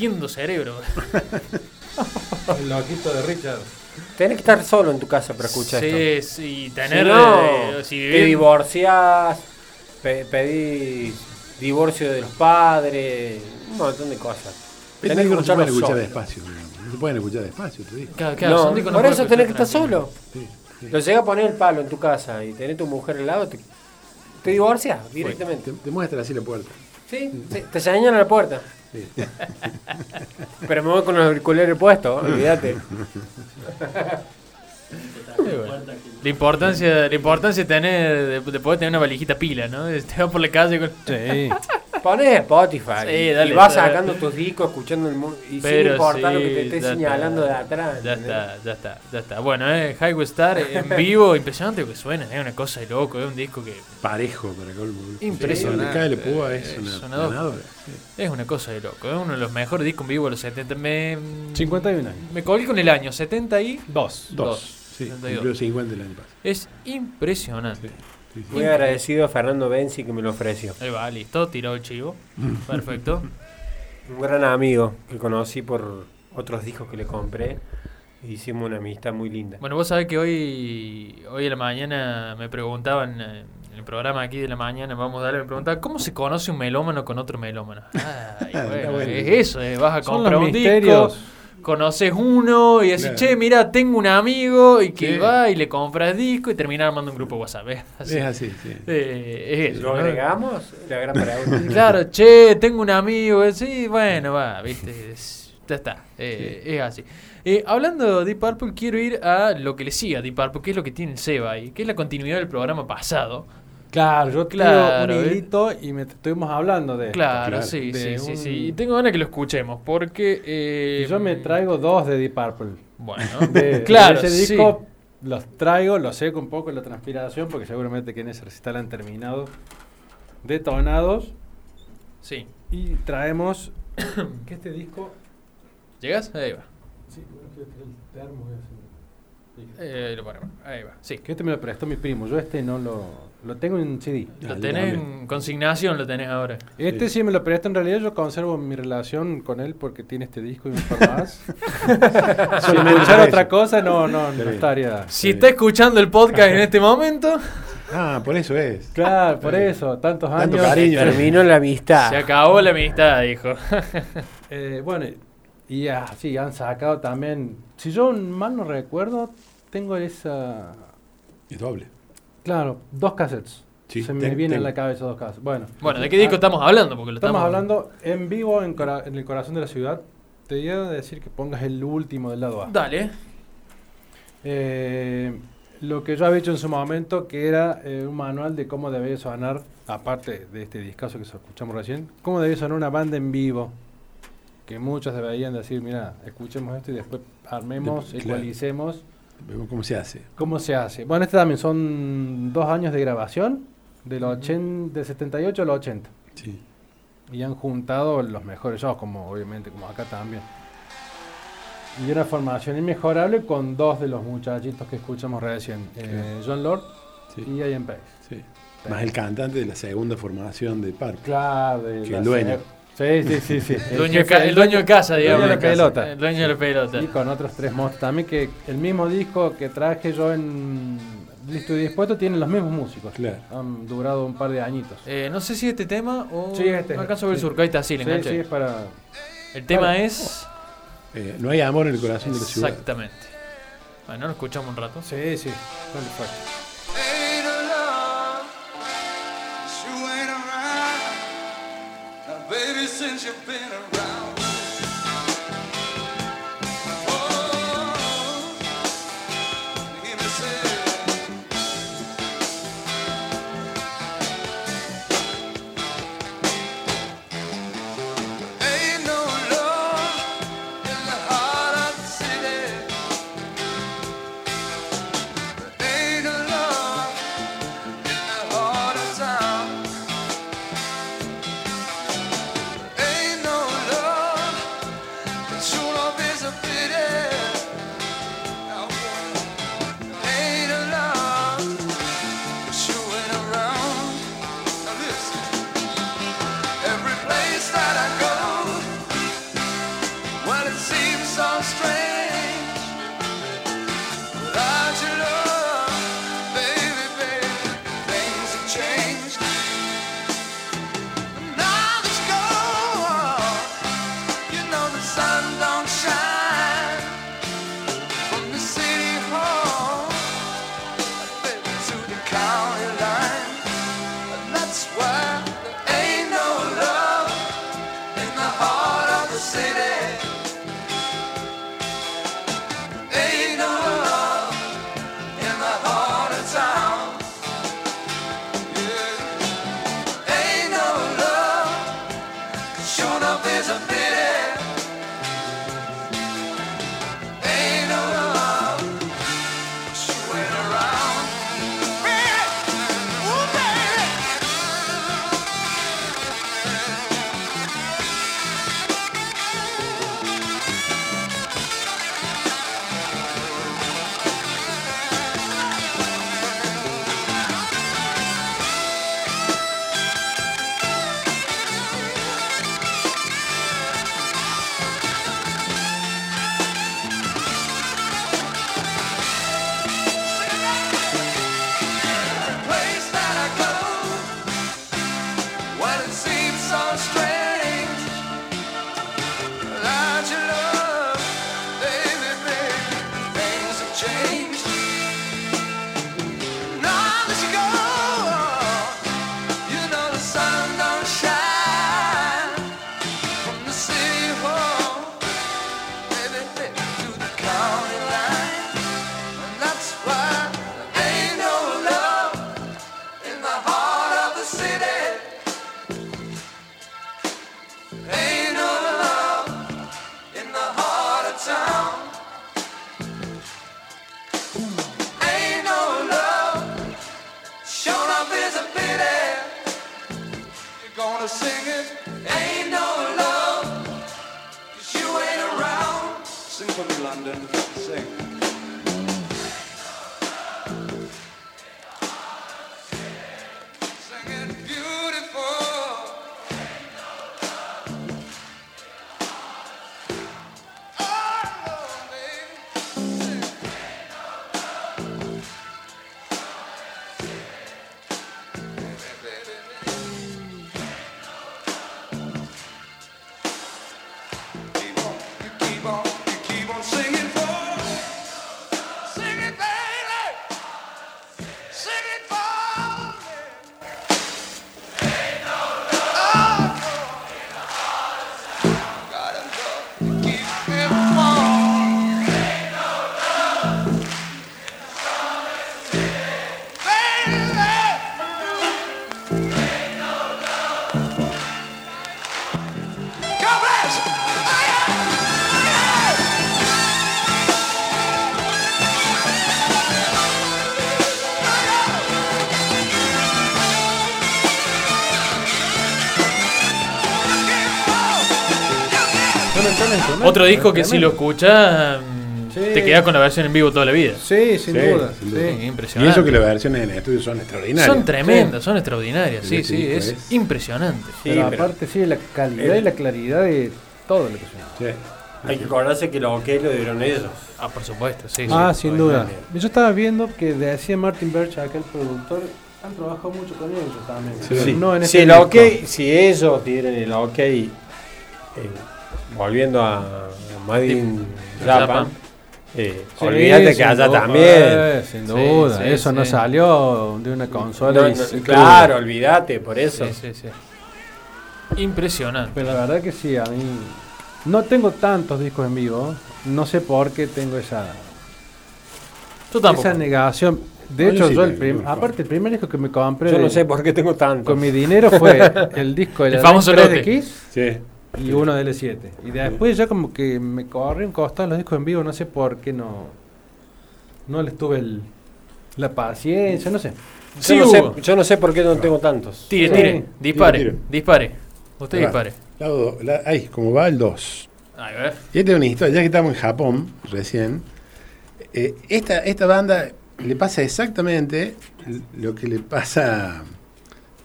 Derritiendo cerebro. El loquito de Richard. Tenés que estar solo en tu casa para escuchar esto. sí, sí, Si tener. no, eh, si te vivir- divorciás, pe- pedís divorcio de los padres, un montón de cosas. Este Tenés que no se pueden escucharlo escuchar despacio. No se pueden escuchar despacio, te digo. Claro, claro, No, no por eso tenés que estar solo. Sí, sí. Lo llega a poner el palo en tu casa y tenés tu mujer al lado, te, te divorcias directamente. Te, te muestra así la puerta. Sí, sí, te señalan a la puerta. Sí. Pero me voy con los auriculares puestos, olvídate. La importancia, la importancia de tener, de, de poder tener una valijita pila, ¿no? Te vas por la calle con. Sí. Pones Spotify Sí, dale, y vas dale. sacando tus discos, escuchando el mundo y sin Pero importar lo sí, que te esté ya señalando está. de atrás. Ya ¿entendés? está, ya está, ya está. Bueno, eh, Highway Star en vivo, impresionante lo que suena, es una cosa de loco, es un disco que Parejo para colmo. Impresionante. La púa es Eh, una. Sí. es una cosa de loco, es uno de los mejores discos en vivo de los 70. Me, 51 años. me colgué con el año, 70 y Dos. Dos. Dos. Sí, 72. cumplió 50 el año pasado. es impresionante. Sí, sí, sí. Muy agradecido a Fernando Benzi que me lo ofreció. Ahí va, listo, tiró el chivo. Perfecto. Un gran amigo que conocí por otros discos que le compré. Hicimos una amistad muy linda. Bueno, vos sabés que hoy, hoy en la mañana me preguntaban, eh, en el programa aquí de la mañana, vamos a darle, me preguntaban, ¿cómo se conoce un melómano con otro melómano? Ay, bueno, bueno. es eso, eh, vas a Son comprar los un misterios. disco, conoces uno y decís, Claro. che, mira, tengo un amigo y que Sí. va y le compras disco y termina armando un grupo WhatsApp. ¿eh? Así. Es así, sí. Eh, es eso, ¿Lo ¿no? agregamos? La gran pregunta. Claro, che, tengo un amigo, eh, sí, bueno, va, viste, es- ya está, eh, es así. Eh, hablando de Deep Purple, quiero ir a lo que le sigue a Deep Purple, que es lo que tiene el Seba ahí, que es la continuidad del programa pasado. Claro, yo Claro, un ¿eh? hilito y me estuvimos hablando de esto. Claro, claro. sí, De sí, sí, un- sí. Y tengo ganas que lo escuchemos, porque... eh, yo me traigo dos de Deep Purple. Bueno, De, claro, de ese sí. disco los traigo, los seco un poco en la transpiración porque seguramente que en ese recital han terminado detonados Sí. y traemos que este disco ¿Llegas? Ahí va. sí, bueno, que este es el termo, voy a hacer- Eh, ahí lo ponemos. Ahí va. Sí. que este me lo prestó mi primo, yo este no lo lo tengo en CD. Lo Ah, tenés en consignación, lo tenés ahora. Este sí. me lo prestó, en realidad yo conservo mi relación con él porque tiene este disco y un par más. si me escuchara otra cosa no, no, no estaría. Si está escuchando el podcast en este momento, Ah, por eso es. Claro, por eso, tantos Tanto años. cariño. Terminó la amistad. se acabó la amistad, dijo. Eh, bueno, y así han sacado también. Si yo mal no recuerdo, tengo esa. Es doble. Claro, dos cassettes. Sí, Se me ten- vienen a tengo. la cabeza dos cassettes. Bueno, Bueno, ¿de qué disco Ah, estamos hablando? Porque lo Estamos hablando en vivo en, Cora- en el corazón de la ciudad. Te voy a decir que pongas el último del lado A. Dale. Eh, lo que yo había hecho en su momento, que era eh, un manual de cómo debía sonar, aparte de este discazo que escuchamos recién, cómo debía sonar una banda en vivo. Que muchos deberían decir, mira, escuchemos esto y después armemos, De- claro. Vemos cómo se hace. ¿Cómo se hace? Bueno, este también son dos años de grabación, del, ochen- del 78 al 80. Sí. Y han juntado los mejores shows, como obviamente, como acá también. Y una formación inmejorable con dos de los muchachitos que escuchamos recién, eh, John Lord Sí. y Ian Pace. sí. Más el cantante de la segunda formación de Parque. Claro, de Que la el dueño. Sí, sí, sí, sí. El dueño, de ca- el dueño de casa, el dueño digamos. de la pelota. El dueño de la pelota. Y con otros tres monstruos también, que el mismo disco que traje yo en Listo y Dispuesto tienen los mismos músicos. Claro. Han durado un par de añitos. Eh, no sé si este tema o. Sí, este. No alcanzo a ver el Sí. surco. Ahí está, sí, le Sí, enganché. sí, es para... El tema es. Eh, no hay amor en el corazón de la ciudad. Exactamente. Bueno, lo escuchamos un rato. Sí, sí. Dale, Otro disco que si lo escuchas Sí. te quedas con la versión en vivo toda la vida. Sí, sin Sí, duda. sin sí. duda. Sí, Y impresionante. eso que las versiones en estudio son extraordinarias. Son tremendas, son extraordinarias. Sí, sí, es es- impresionante. Sí, pero pero aparte, sí, la calidad y la claridad de todo lo que suena. Sí. hay que acordarse que los OK lo dieron ellos. Ah, por supuesto, sí. Ah, sí. sin duda. Yo estaba viendo que decía Martin Birch, aquel productor, han trabajado mucho con ellos también. Sí. No en si, este el si ellos dieron el OK, eh, volviendo a Made in Japan. Eh, Sí, olvídate que allá duda, también. eh, sin duda. sí, eso no salió de una consola. No, no, claro, olvídate, por eso. Sí, sí, sí. Impresionante. Pero la verdad que sí, a mí. No tengo tantos discos en vivo. No sé por qué tengo esa, Yo tampoco. esa negación. De No, yo hecho, sí yo el prim- aparte, el primer disco que me compré Yo no sé por qué tengo tanto. con mi dinero fue el disco de El la famoso 3 lote. de Kiss Sí. Y uno de L7. Y después ya como que me corrí un costado los discos en vivo, no sé por qué no. No les tuve el, la paciencia, no sé. Yo, no sé, yo no sé por qué no tengo tantos. Tire, Sí. tire. Dispare. Dispare. Usted dispare. Lado do- la- ahí, como va el 2. A ver. Y esta es una historia, ya que estamos en Japón recién. eh, esta, esta banda le pasa exactamente lo que le pasa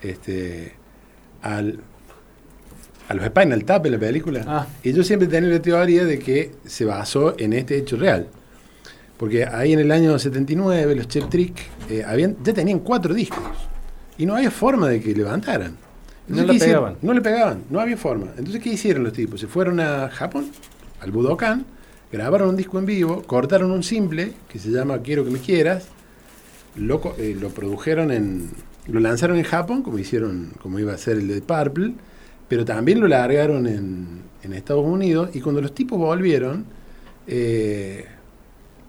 este, al, a los Spinal Tap en la película. Ah. Y yo siempre tenido la teoría de que se basó en este hecho real. Porque ahí en el año 79 los Chep Trick eh, habían, ya tenían cuatro discos. Y no había forma de que levantaran. No ¿qué le pegaban. No le pegaban, no había forma. Entonces, ¿qué hicieron los tipos? Se fueron a Japón, al Budokan, grabaron un disco en vivo, cortaron un simple que se llama Quiero que me quieras, lo, eh, lo produjeron en. lo lanzaron en Japón, como hicieron, como iba a ser el de Purple, pero también lo largaron en, en Estados Unidos, y cuando los tipos volvieron, eh,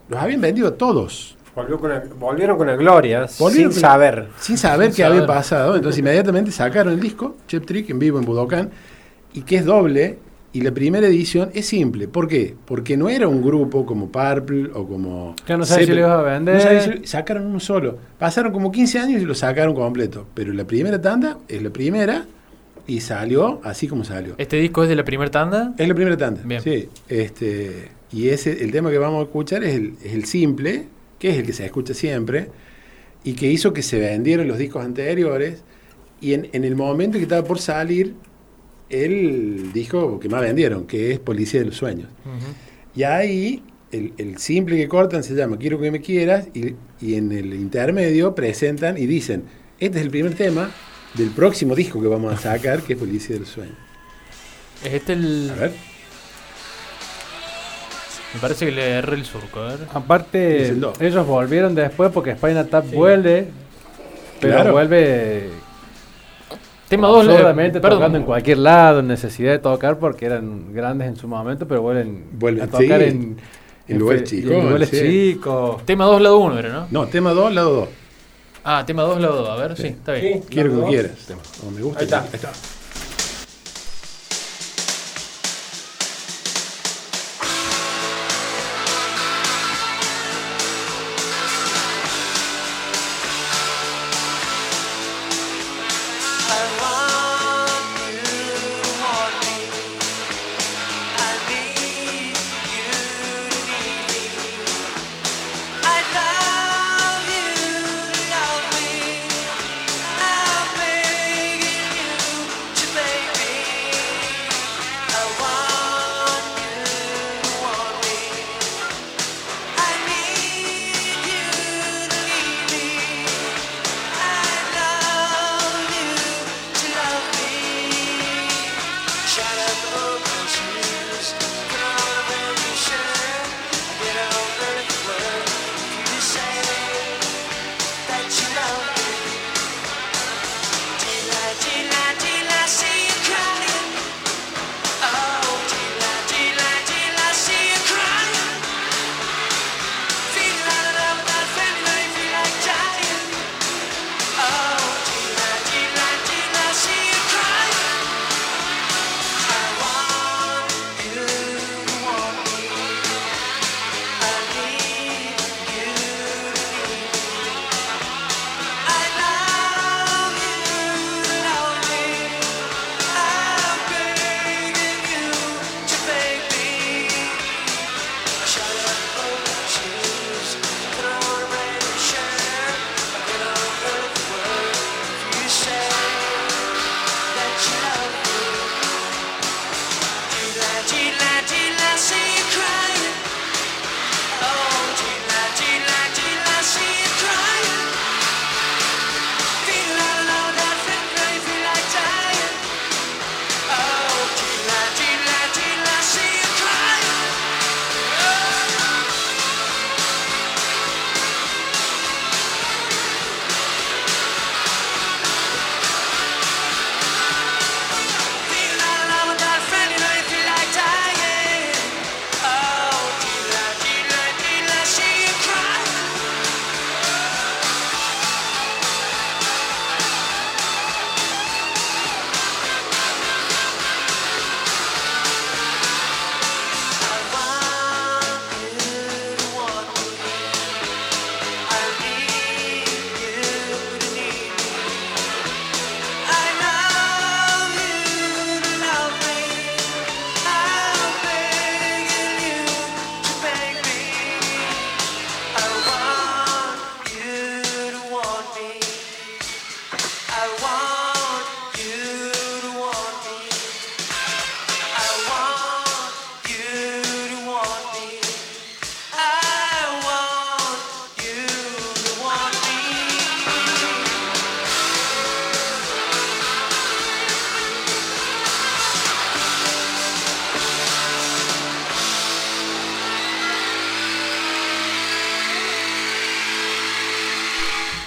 los habían vendido todos. Volvió con la- volvieron con la gloria, Volvieron sin con- saber. Sin saber Sin qué saber. había pasado. Entonces inmediatamente sacaron el disco, Chep Trick, en vivo en Budokan, y que es doble. Y la primera edición es simple. ¿Por qué? Porque no era un grupo como Purple o como. Ya no sabes si lo ibas a vender. No sabes si- sacaron uno solo. Pasaron como 15 años y lo sacaron completo. Pero la primera tanda es la primera y salió así como salió. ¿Este disco es de la primera tanda? Es la primera tanda. Bien. Sí. Este, y ese, el tema que vamos a escuchar es el, es el simple, que es el que se escucha siempre, y que hizo que se vendieran los discos anteriores. Y en, en el momento que estaba por salir, el disco que más vendieron, que es Policía de los Sueños. Y ahí, el, el simple que cortan se llama Quiero que me quieras, y, y en el intermedio presentan y dicen: Este es el primer tema del próximo disco que vamos a sacar, que es Policía de los Sueños. ¿Es este el.? A ver. Me parece que le erré el surco, a ver. Aparte, el ellos volvieron después porque Spinal Tap vuelve, pero Claro. vuelve Tema 2, absurdamente perdón. tocando en cualquier lado, en necesidad de tocar porque eran grandes en su momento, pero vuelven, Vuelven, a tocar sí. en, En lugares chicos, en lugares sí. chicos. Tema 2, lado 1 era, ¿no? No, tema 2, lado 2. Ah, tema 2, lado 2. A ver, sí, está bien. Sí. Quiero que quieras. Como me gusta. Ahí está. Ahí está.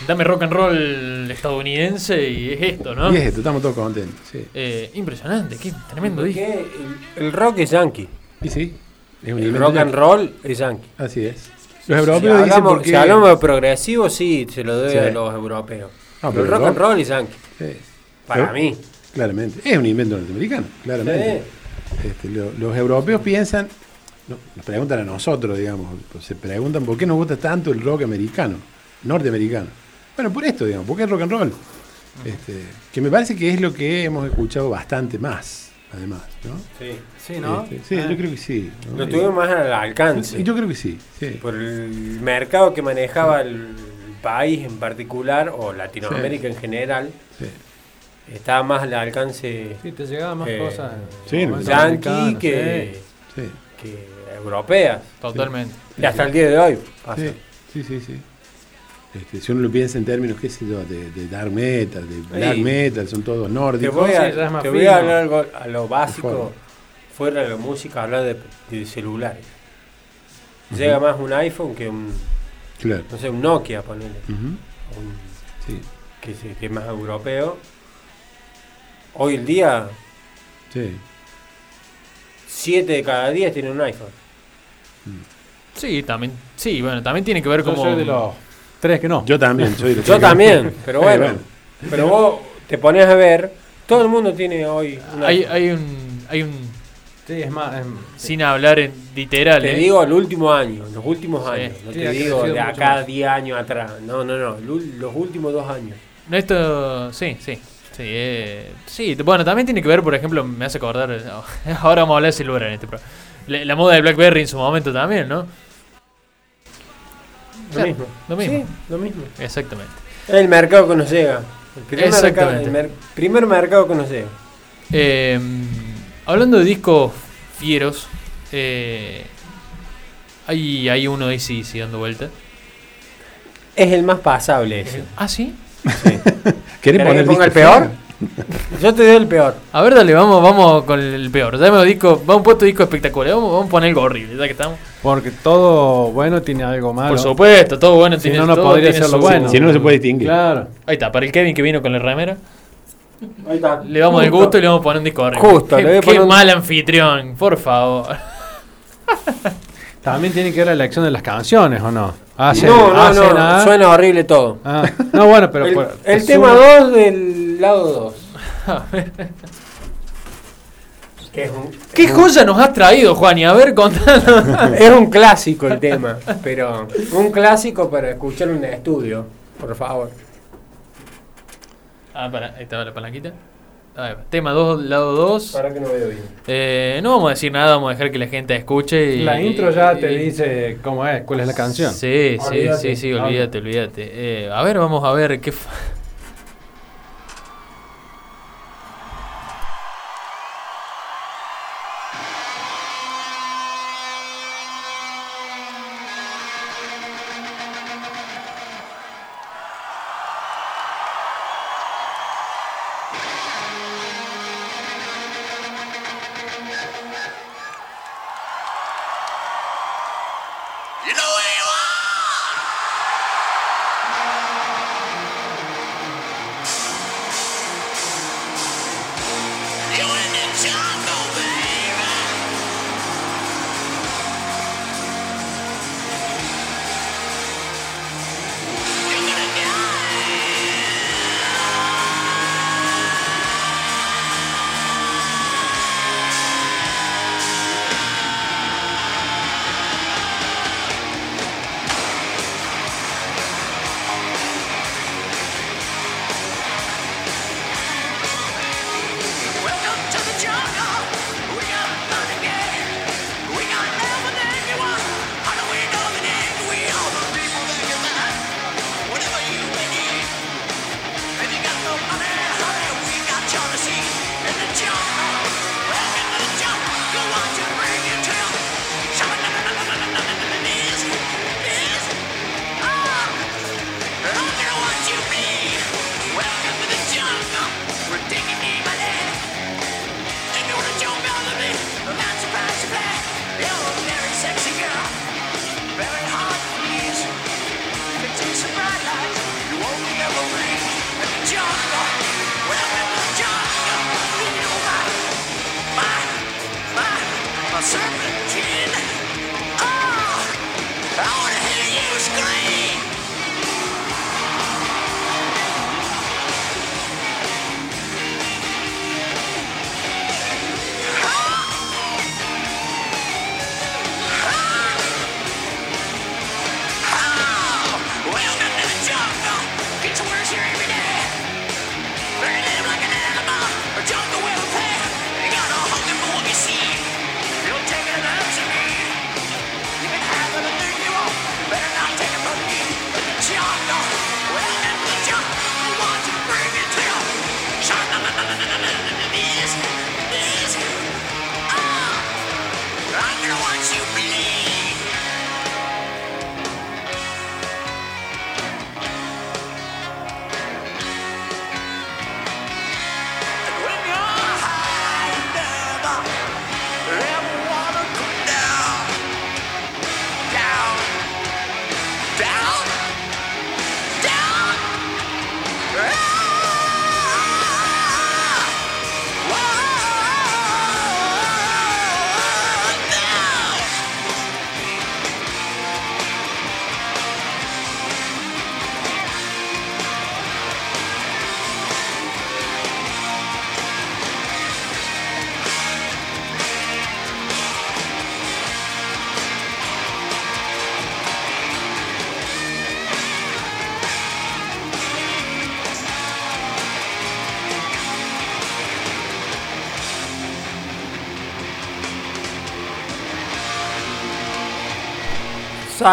Dame rock and roll estadounidense y es esto, ¿no? Y es esto, estamos todos contentos. Sí. Eh, impresionante, qué tremendo disco. El, el rock es yankee. Y sí, es un El invento rock and roll es yankee. Así es. Los Si europeos dicen hablamos, porque... si hablamos de progresivo, sí, se lo doy Sí. a los europeos. No, Pero el rock el and rock- roll es yankee. Sí, Para Pero- mí. claramente. Es un invento norteamericano, claramente. Este, lo- los europeos piensan, no, nos preguntan a nosotros, digamos, pues se preguntan por qué nos gusta tanto el rock americano, norteamericano. Bueno, por esto, digamos, porque es rock and roll. Este, que me parece que es lo que hemos escuchado bastante más, además, ¿no? Sí. Sí, ¿no? Este, sí, Ah. yo creo que sí. ¿no? Lo tuvimos más al alcance. Y Yo creo que sí, sí. Por el mercado que manejaba el país en particular, o Latinoamérica en general, sí. estaba más al alcance Sí, te llegaban más Eh, cosas. sí, más yankee que, sí. que europeas. Totalmente. Y hasta el día de hoy pasa. Sí, sí, sí, sí. Este, si uno lo piensa en términos, qué sé yo, de, de dark metal, de black Sí. metal, son todos Te nórdicos. voy Sí, a, te voy a hablar algo a lo básico, fuera de la música, hablar de, de celulares. Llega más un iPhone que un, Claro. no sé, un Nokia, ponele. Un- Sí, que, se- que es más europeo. Hoy el día, sí. 7 de cada 10 tienen un iPhone. Sí, también. Sí, bueno, también tiene que ver Yo como. soy de los tres que no. Yo también, soy de Yo que- también, pero bueno. bueno. Pero vos te pones a ver, todo el mundo tiene hoy un Hay, hay un. Hay un. Sí, es más. es- Sin hablar en literal, Te ¿eh? digo el último año, los últimos Sí. años. No Sí, te digo de acá más. 10 años atrás. No, no, no. Los últimos dos años. No, Esto, sí, sí. Sí, eh, sí, bueno, también tiene que ver, por ejemplo, me hace acordar, ahora vamos a hablar de celular en este programa. La, la moda de BlackBerry en su momento también, ¿no? Lo Claro, mismo. lo mismo. Sí, lo mismo. Exactamente. El mercado que nos llega. El primer, mercado, Exactamente. el mer- primer mercado que nos llega. Eh, hablando de discos fieros, eh, hay, hay uno de AC dando vuelta. Es el más pasable ese. Ah, sí. ¿Querés ¿Querés poner que ponga el peor? Yo te doy el peor. A ver, dale, vamos, vamos con el peor. Dame disco, vamos puesto disco espectacular. Vamos, vamos a poner algo horrible, ya que estamos. Porque todo bueno tiene algo malo. Por supuesto, todo bueno Si tiene no, no todo podría ser lo bueno. Si no, no se puede distinguir. Claro. Ahí está, para el Kevin que vino con la remera. Ahí está. Le damos el Justo. gusto y le vamos a poner un disco horrible. Justo, Qué, le voy a qué poner un- mal anfitrión, por favor. También tiene que ver la elección de las canciones, ¿o no? Hace- no, no, hacen no. a- Suena horrible todo. Ah, no, bueno, pero. el por- el es tema uno- 2 del lado 2. que es un, ¿Qué joya nos has traído, Juan? Y a ver, contanos. es un clásico el tema, pero un clásico para escuchar en estudio, por favor. Ah, para, ahí estaba la palanquita. A ver, tema 2, lado 2. Para que no veo bien. Eh, no vamos a decir nada, vamos a dejar que la gente escuche. Y, La intro ya te y- dice cómo es, cuál es la canción. Sí, sí, Olvídate. sí, sí, olvídate, olvídate. Eh, a ver, vamos a ver qué.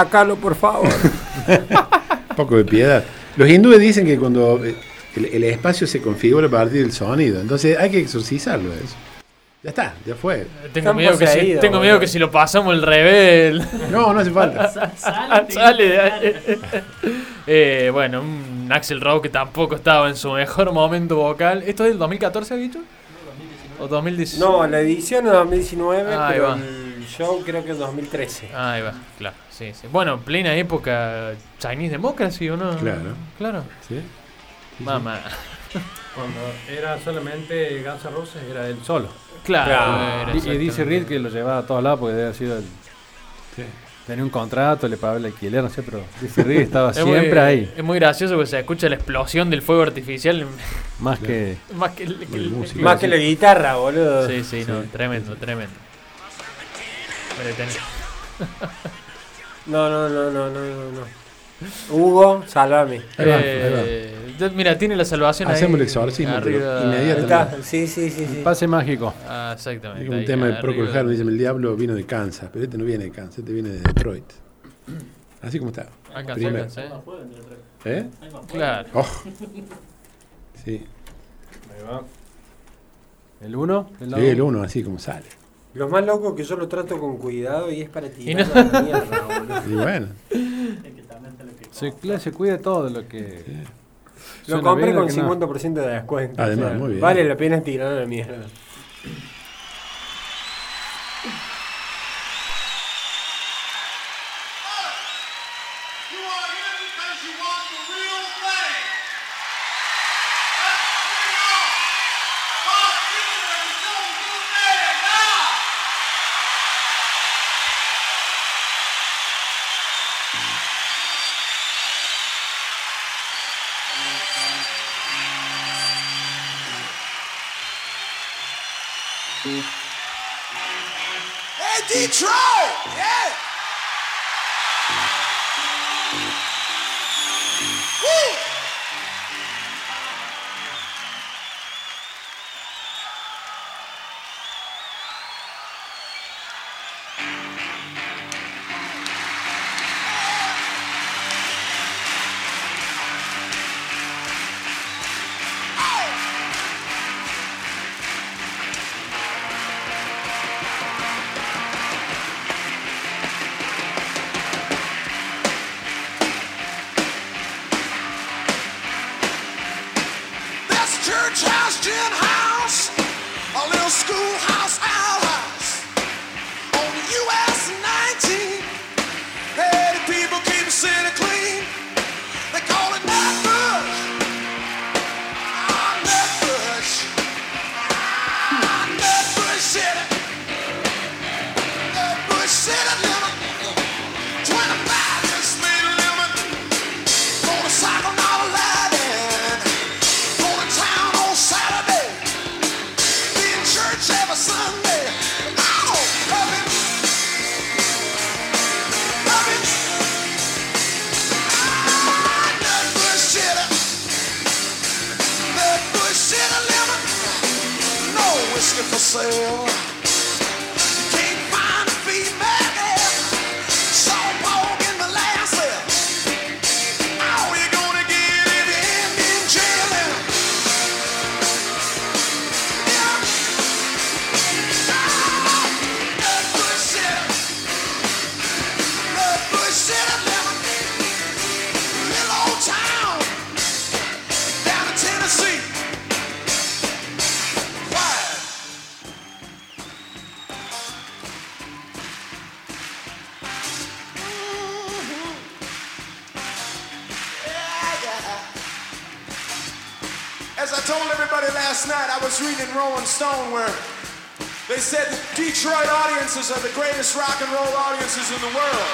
Sácalo, por favor. Un poco de piedad. Los hindúes dicen que cuando eh, el, el espacio se configura a partir del sonido, entonces hay que exorcizarlo eso. Ya está, ya fue. Tengo, miedo que, si, poseídos, tengo miedo boludo. que si lo pasamos el- No, no hace falta. Sale de- Eh, bueno, un Axel Rose que tampoco estaba en su mejor momento vocal. ¿Esto es del 2014, ha dicho? ¿O 2019? No, la edición es 2019, Ahí pero va. el show creo que es 2013. Ahí va, claro, sí, sí. Bueno, plena época Chinese Democracy, ¿o no? Claro. Claro. ¿Sí? Mamá. Cuando era solamente Guns N' Roses, era él solo. Claro. Claro. era Y, y dice. Reed que lo llevaba a todos lados porque debe haber sido el. Sí. Tenía un contrato, le pagaba el alquiler, no sé, pero dice Reed estaba Es muy- siempre ahí. Es muy gracioso porque se escucha la explosión del fuego artificial Más que. más que el, que el-. Más que la guitarra, boludo. Sí, sí, no, tremendo, tremendo. Pero ten- No, no, no, no, no, no, no. Hugo, sálvame. Ahí va, Eh, Mira, tiene la salvación Hacemos ahí. el exorcismo, pero arriba. Ahí inmediatamente. está. Sí, sí, sí, sí. Pase mágico. Ah, exactamente. Es un ahí, tema de arriba. Procol Harum, dicen el diablo vino de Kansas, pero este no viene de Kansas, este viene de Detroit. Así como está. Alcanzó, Primero. alcanzó, ¿eh? ¿Eh? Claro. Oh. Sí, Ahí va. El 1. El sí, el uno así como sale. Lo más loco es que yo lo trato con cuidado y es para Y tirar no- la mierda, boludo. Y bueno, Se, se cuida todo lo que. Lo compré con que no. 50% de descuento. Además, muy bien. Vale la pena tirar a la mierda. control. As I told everybody last night, I was reading Rolling Stone where they said Detroit audiences are the greatest rock and roll audiences in the world.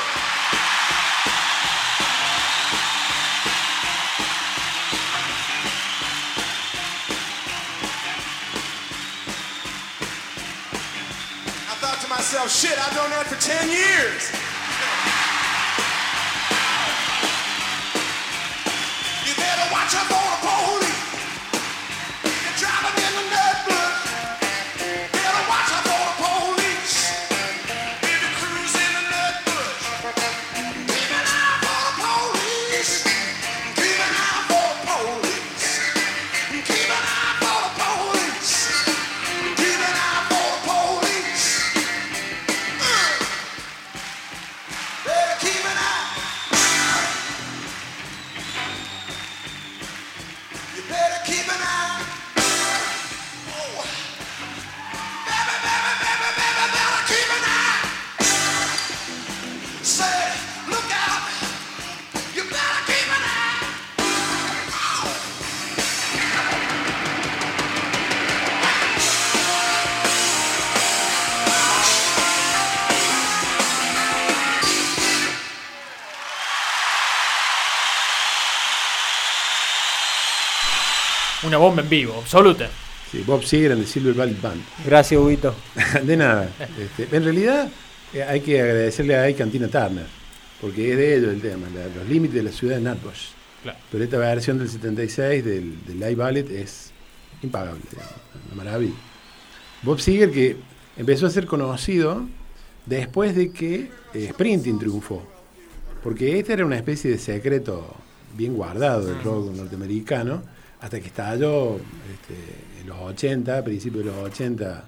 I thought to myself, shit, I've known that for 10 years. You better watch out for bomba en vivo, absoluta. Sí, Bob Seger and the Silver Valley Band. Gracias, Huguito. De nada. Este, en realidad eh, hay que agradecerle a Cantina Turner, porque es de ellos el tema, la- los límites de la ciudad de Nutbush. Claro. Pero esta versión del 76 del, del Live Ballet es impagable, una maravilla. Bob Seger que empezó a ser conocido después de que eh, Sprinting triunfó, porque este era una especie de secreto bien guardado del rock norteamericano, hasta que estalló este, en los 80, principios de los 80,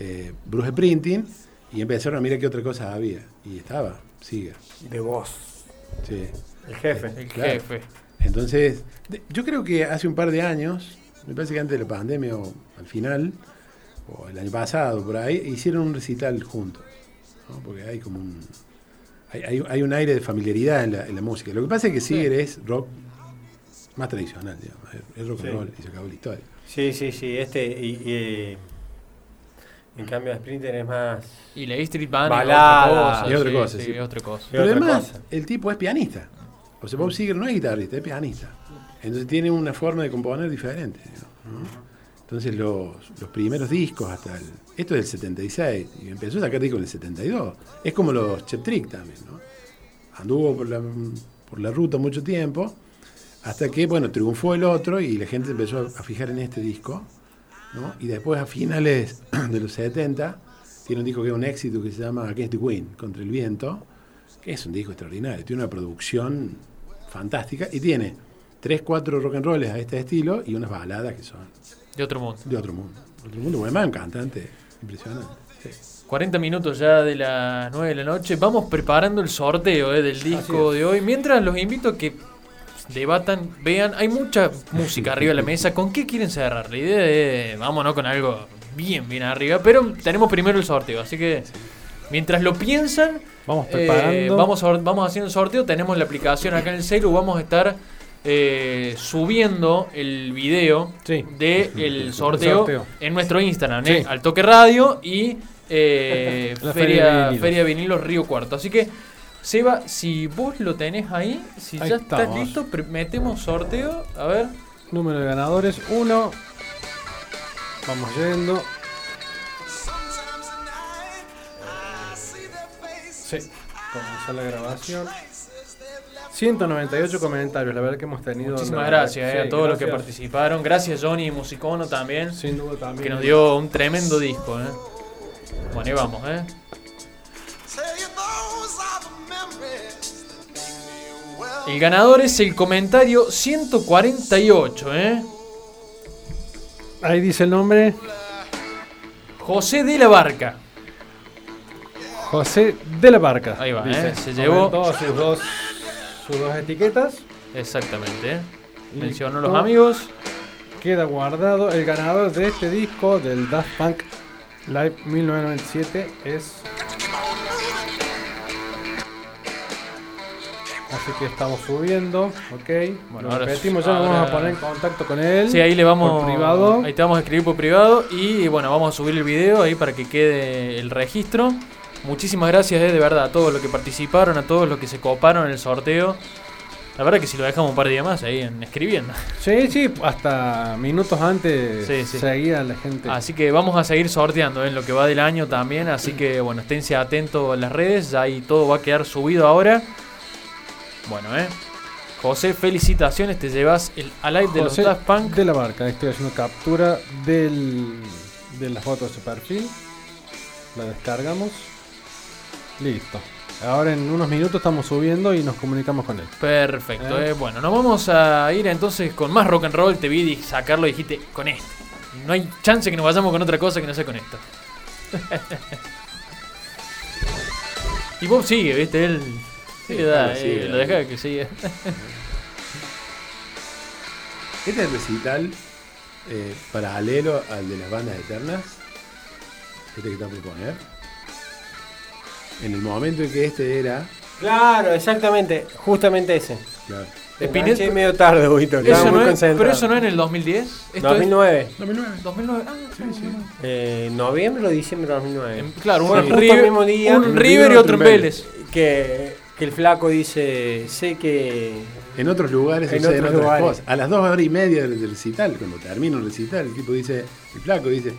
eh, Bruce Sprinting, y empezaron a mirar qué otra cosa había. Y estaba, Seger. De vos. Sí. El jefe. El Claro. jefe. Entonces, de- yo creo que hace un par de años, me parece que antes de la pandemia o al final, o el año pasado, por ahí, hicieron un recital juntos. ¿no? Porque hay como un. Hay, hay- hay un aire de familiaridad en la, en la música. Lo que pasa es que Seger es rock más tradicional, digamos. Es, es rock and Sí. roll y se acabó la historia. Sí, sí, sí. Este. Y, y- en cambio, Sprinter es más. Y la Street Band Balada. y Y otra cosa. sí, sí. otra cosa. Y Pero otra además, cosa. el tipo es pianista. O sea, Bob Seger no es guitarrista, es pianista. Entonces tiene una forma de componer diferente. ¿no? Entonces los, los primeros discos hasta el... Esto es del 76 y empezó a sacar discos en el 72. Es como los Chep Trick también, ¿no? Anduvo por la, por la ruta mucho tiempo hasta que, bueno, triunfó el otro y la gente empezó a, fijar en este disco. ¿no? Y después a finales de los 70 tiene un disco que es un éxito que se llama Against the Wind, Contra el Viento, que es un disco extraordinario. Tiene una producción fantástica y tiene tres, cuatro rock and rolls a este estilo y unas baladas que son De otro mundo. de otro mundo. De otro mundo, además un cantante impresionante. Sí. 40 minutos ya de las 9 de la noche. Vamos preparando el sorteo eh, del disco de hoy. Mientras los invito a que debatan, vean. Hay mucha música arriba de la mesa. ¿Con qué quieren cerrar? La idea es, vámonos con algo bien, bien arriba. Pero tenemos primero el sorteo. Así que mientras lo piensan, Vamos eh, preparando. vamos, a- vamos haciendo el sorteo. Tenemos la aplicación acá en el celu. Vamos a estar eh, subiendo el video Sí. del sorteo, sorteo. en nuestro Instagram, Sí. ¿eh? al toque radio y eh, Feria de Feria, Vinilos Río Cuarto. Así que, Seba, si vos lo tenés ahí, si Ahí ya estás listo, metemos sorteo. A ver, Número de ganadores, 1. Vamos yendo. Sí, comenzó la grabación. 198 comentarios, la verdad que hemos tenido. muchísimas gracias eh, sí, a todos los que participaron. Gracias, Johnny y Musicono también, Sin duda también. que nos dio un tremendo disco. ¿eh? Bueno, ahí vamos, ¿eh? El ganador es el comentario 148, ¿eh? Ahí dice el nombre: José de la Barca. José de la Barca. Ahí va, dice. ¿eh? Se llevó- sus dos, sus dos etiquetas. Exactamente, ¿eh? Mencionó los amigos. Queda guardado. El ganador de este disco del Daft Punk Live 1997 es. Así que estamos subiendo, ok. Bueno, ahora- repetimos, ya nos vamos a poner en contacto con él. Sí, ahí le vamos. Por privado. Ahí te vamos a escribir por privado. Y bueno, vamos a subir el video ahí para que quede el registro. Muchísimas gracias, eh, de verdad, a todos los que participaron, a todos los que se coparon en el sorteo. La verdad que si lo dejamos un par de días más ahí en escribiendo. Sí, sí, hasta minutos antes Sí, sí. seguía la gente. Así que vamos a seguir sorteando en lo que va del año también. Así que bueno, esténse atentos en las redes. Ya ahí todo va a quedar subido ahora. Bueno, eh. José, felicitaciones. Te llevas el Alive de los Daft Punk. de la barca. Estoy haciendo captura del, de la foto de su perfil. La descargamos. Listo. Ahora en unos minutos estamos subiendo y nos comunicamos con él. Perfecto, ¿Eh? eh. bueno, nos vamos a ir entonces con más rock and roll. Te vi sacarlo y dijiste con este. No hay chance que nos vayamos con otra cosa que no sea con esto. y Bob sigue, viste, él. Sí, le da, eh, sigue, lo deja que siga. Este es el recital eh, paralelo al de las bandas eternas. Este que está por poner. En el momento en que este era. Claro, exactamente. Justamente ese. Claro, Te enganché medio tarde, Huguito. Estaba Eso muy no es- concentrado. pero eso no es en el 2010. Esto 2009. 2009. es 2009. Ah, Sí, sí. Eh, noviembre o diciembre de 2009. en- claro, un, justo River, el mismo día. un River River, y otro en Vélez. Que, que el flaco dice, sé que En otros lugares En otros otras lugares. cosas. A las dos horas y media del, recital, cuando termina un recital, el tipo dice, el flaco dice,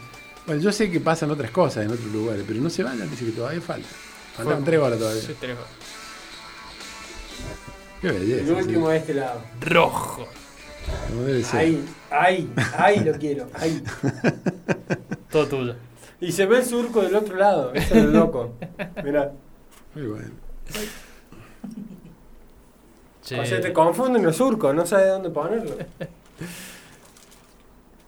bueno, yo sé que pasan otras cosas en otros lugares, pero no se vayan, dice que todavía falta. Faltan tres horas todavía. Sí, tres horas. Qué belleza. El último de este lado. Rojo. como debe ser. Ahí, ahí, ahí lo quiero. Ahí. Todo tuyo. Y se ve el surco del otro lado. Eso es lo loco. Mirá. Muy bueno. O sea, te confunden los surcos, no sabes dónde ponerlo.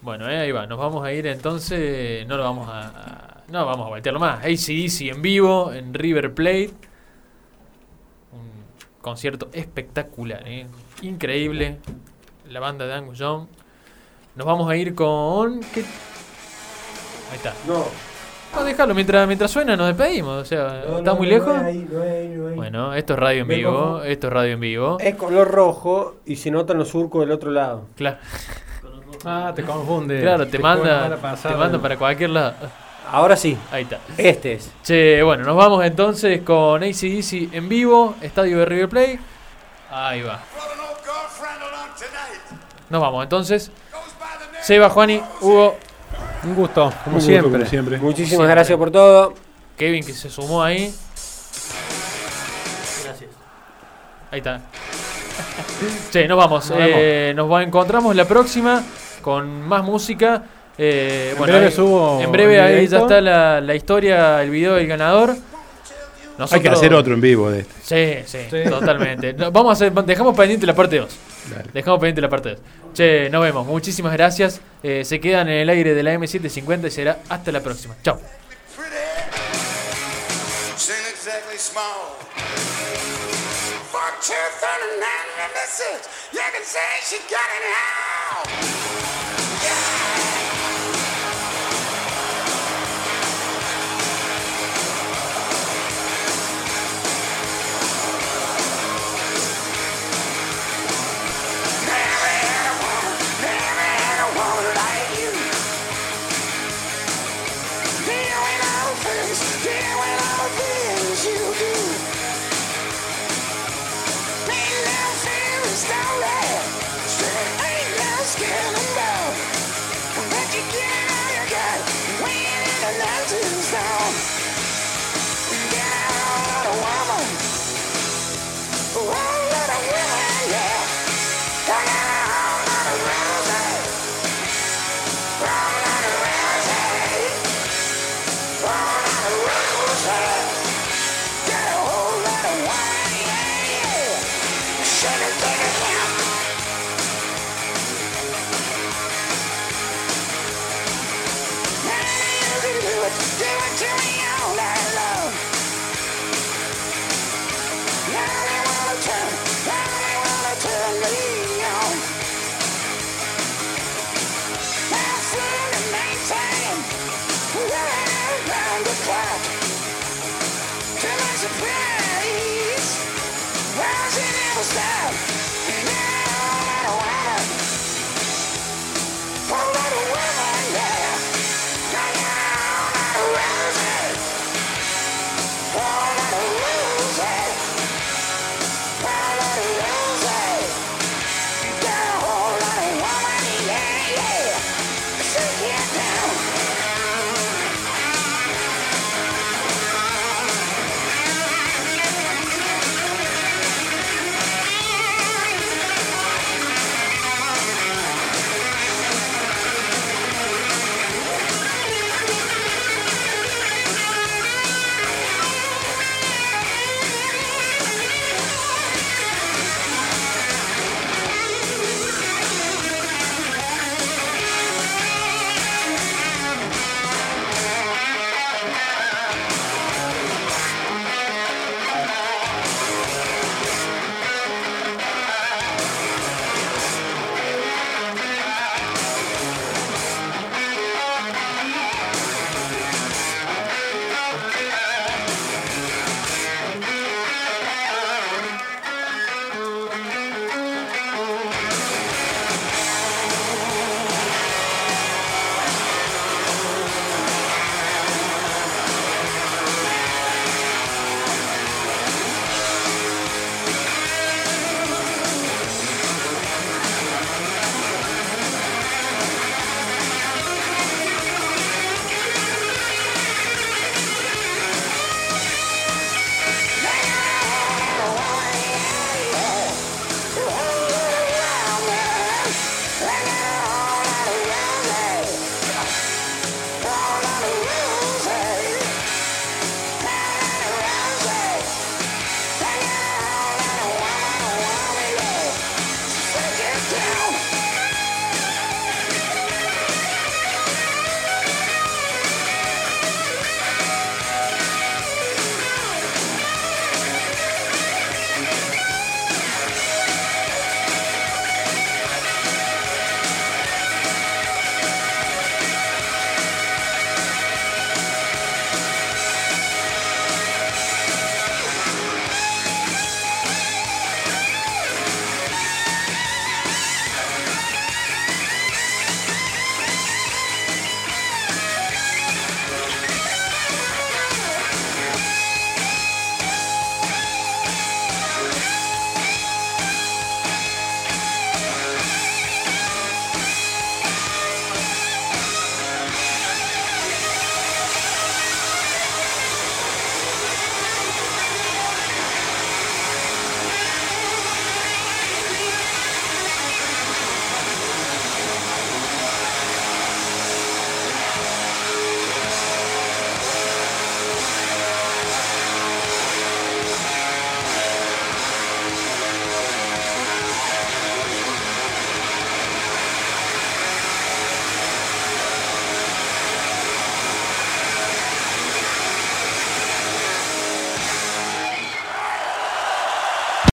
Bueno, eh, ahí va. Nos vamos a ir entonces. No lo vamos a. no vamos a voltearlo más. ACDC en vivo en River Plate. Un concierto espectacular, eh. increíble. La banda de Angus Young. Nos vamos a ir con. ¿qué? Ahí está. No. No, déjalo. Mientras, mientras suena, nos despedimos. O sea, no, ¿está no, muy no lejos? Bueno, esto es radio en Me vivo. Esto es radio en vivo. Es color rojo y se notan los surcos del otro lado. Claro, Ah, te confunde. claro te, una manda, te manda para cualquier lado. Ahora sí, Ahí está. este es. Che, bueno, nos vamos entonces con ACDC en vivo, estadio de River Plate. Ahí va. Nos vamos entonces. Name Seba, Juani, Hugo, Un gusto, como Un gusto, siempre. como siempre. Muchísimas Siempre. gracias por todo. Kevin que se sumó ahí. Gracias. Ahí está. Che, nos vamos. Nos vemos. Eh, nos va- encontramos la próxima con más música. Eh, En breve ahí- subo En breve ahí ya está la, la historia, el video del ganador. Hay que hacer otro en vivo de este. Sí, sí, Sí. totalmente. No, Vamos a hacer, dejamos pendiente la parte 2. Dale. Dejamos pendiente la parte 2. Che, nos vemos. Muchísimas gracias. Eh, se quedan en el aire de la M750 y será hasta la próxima. Chao. you can say she got it now.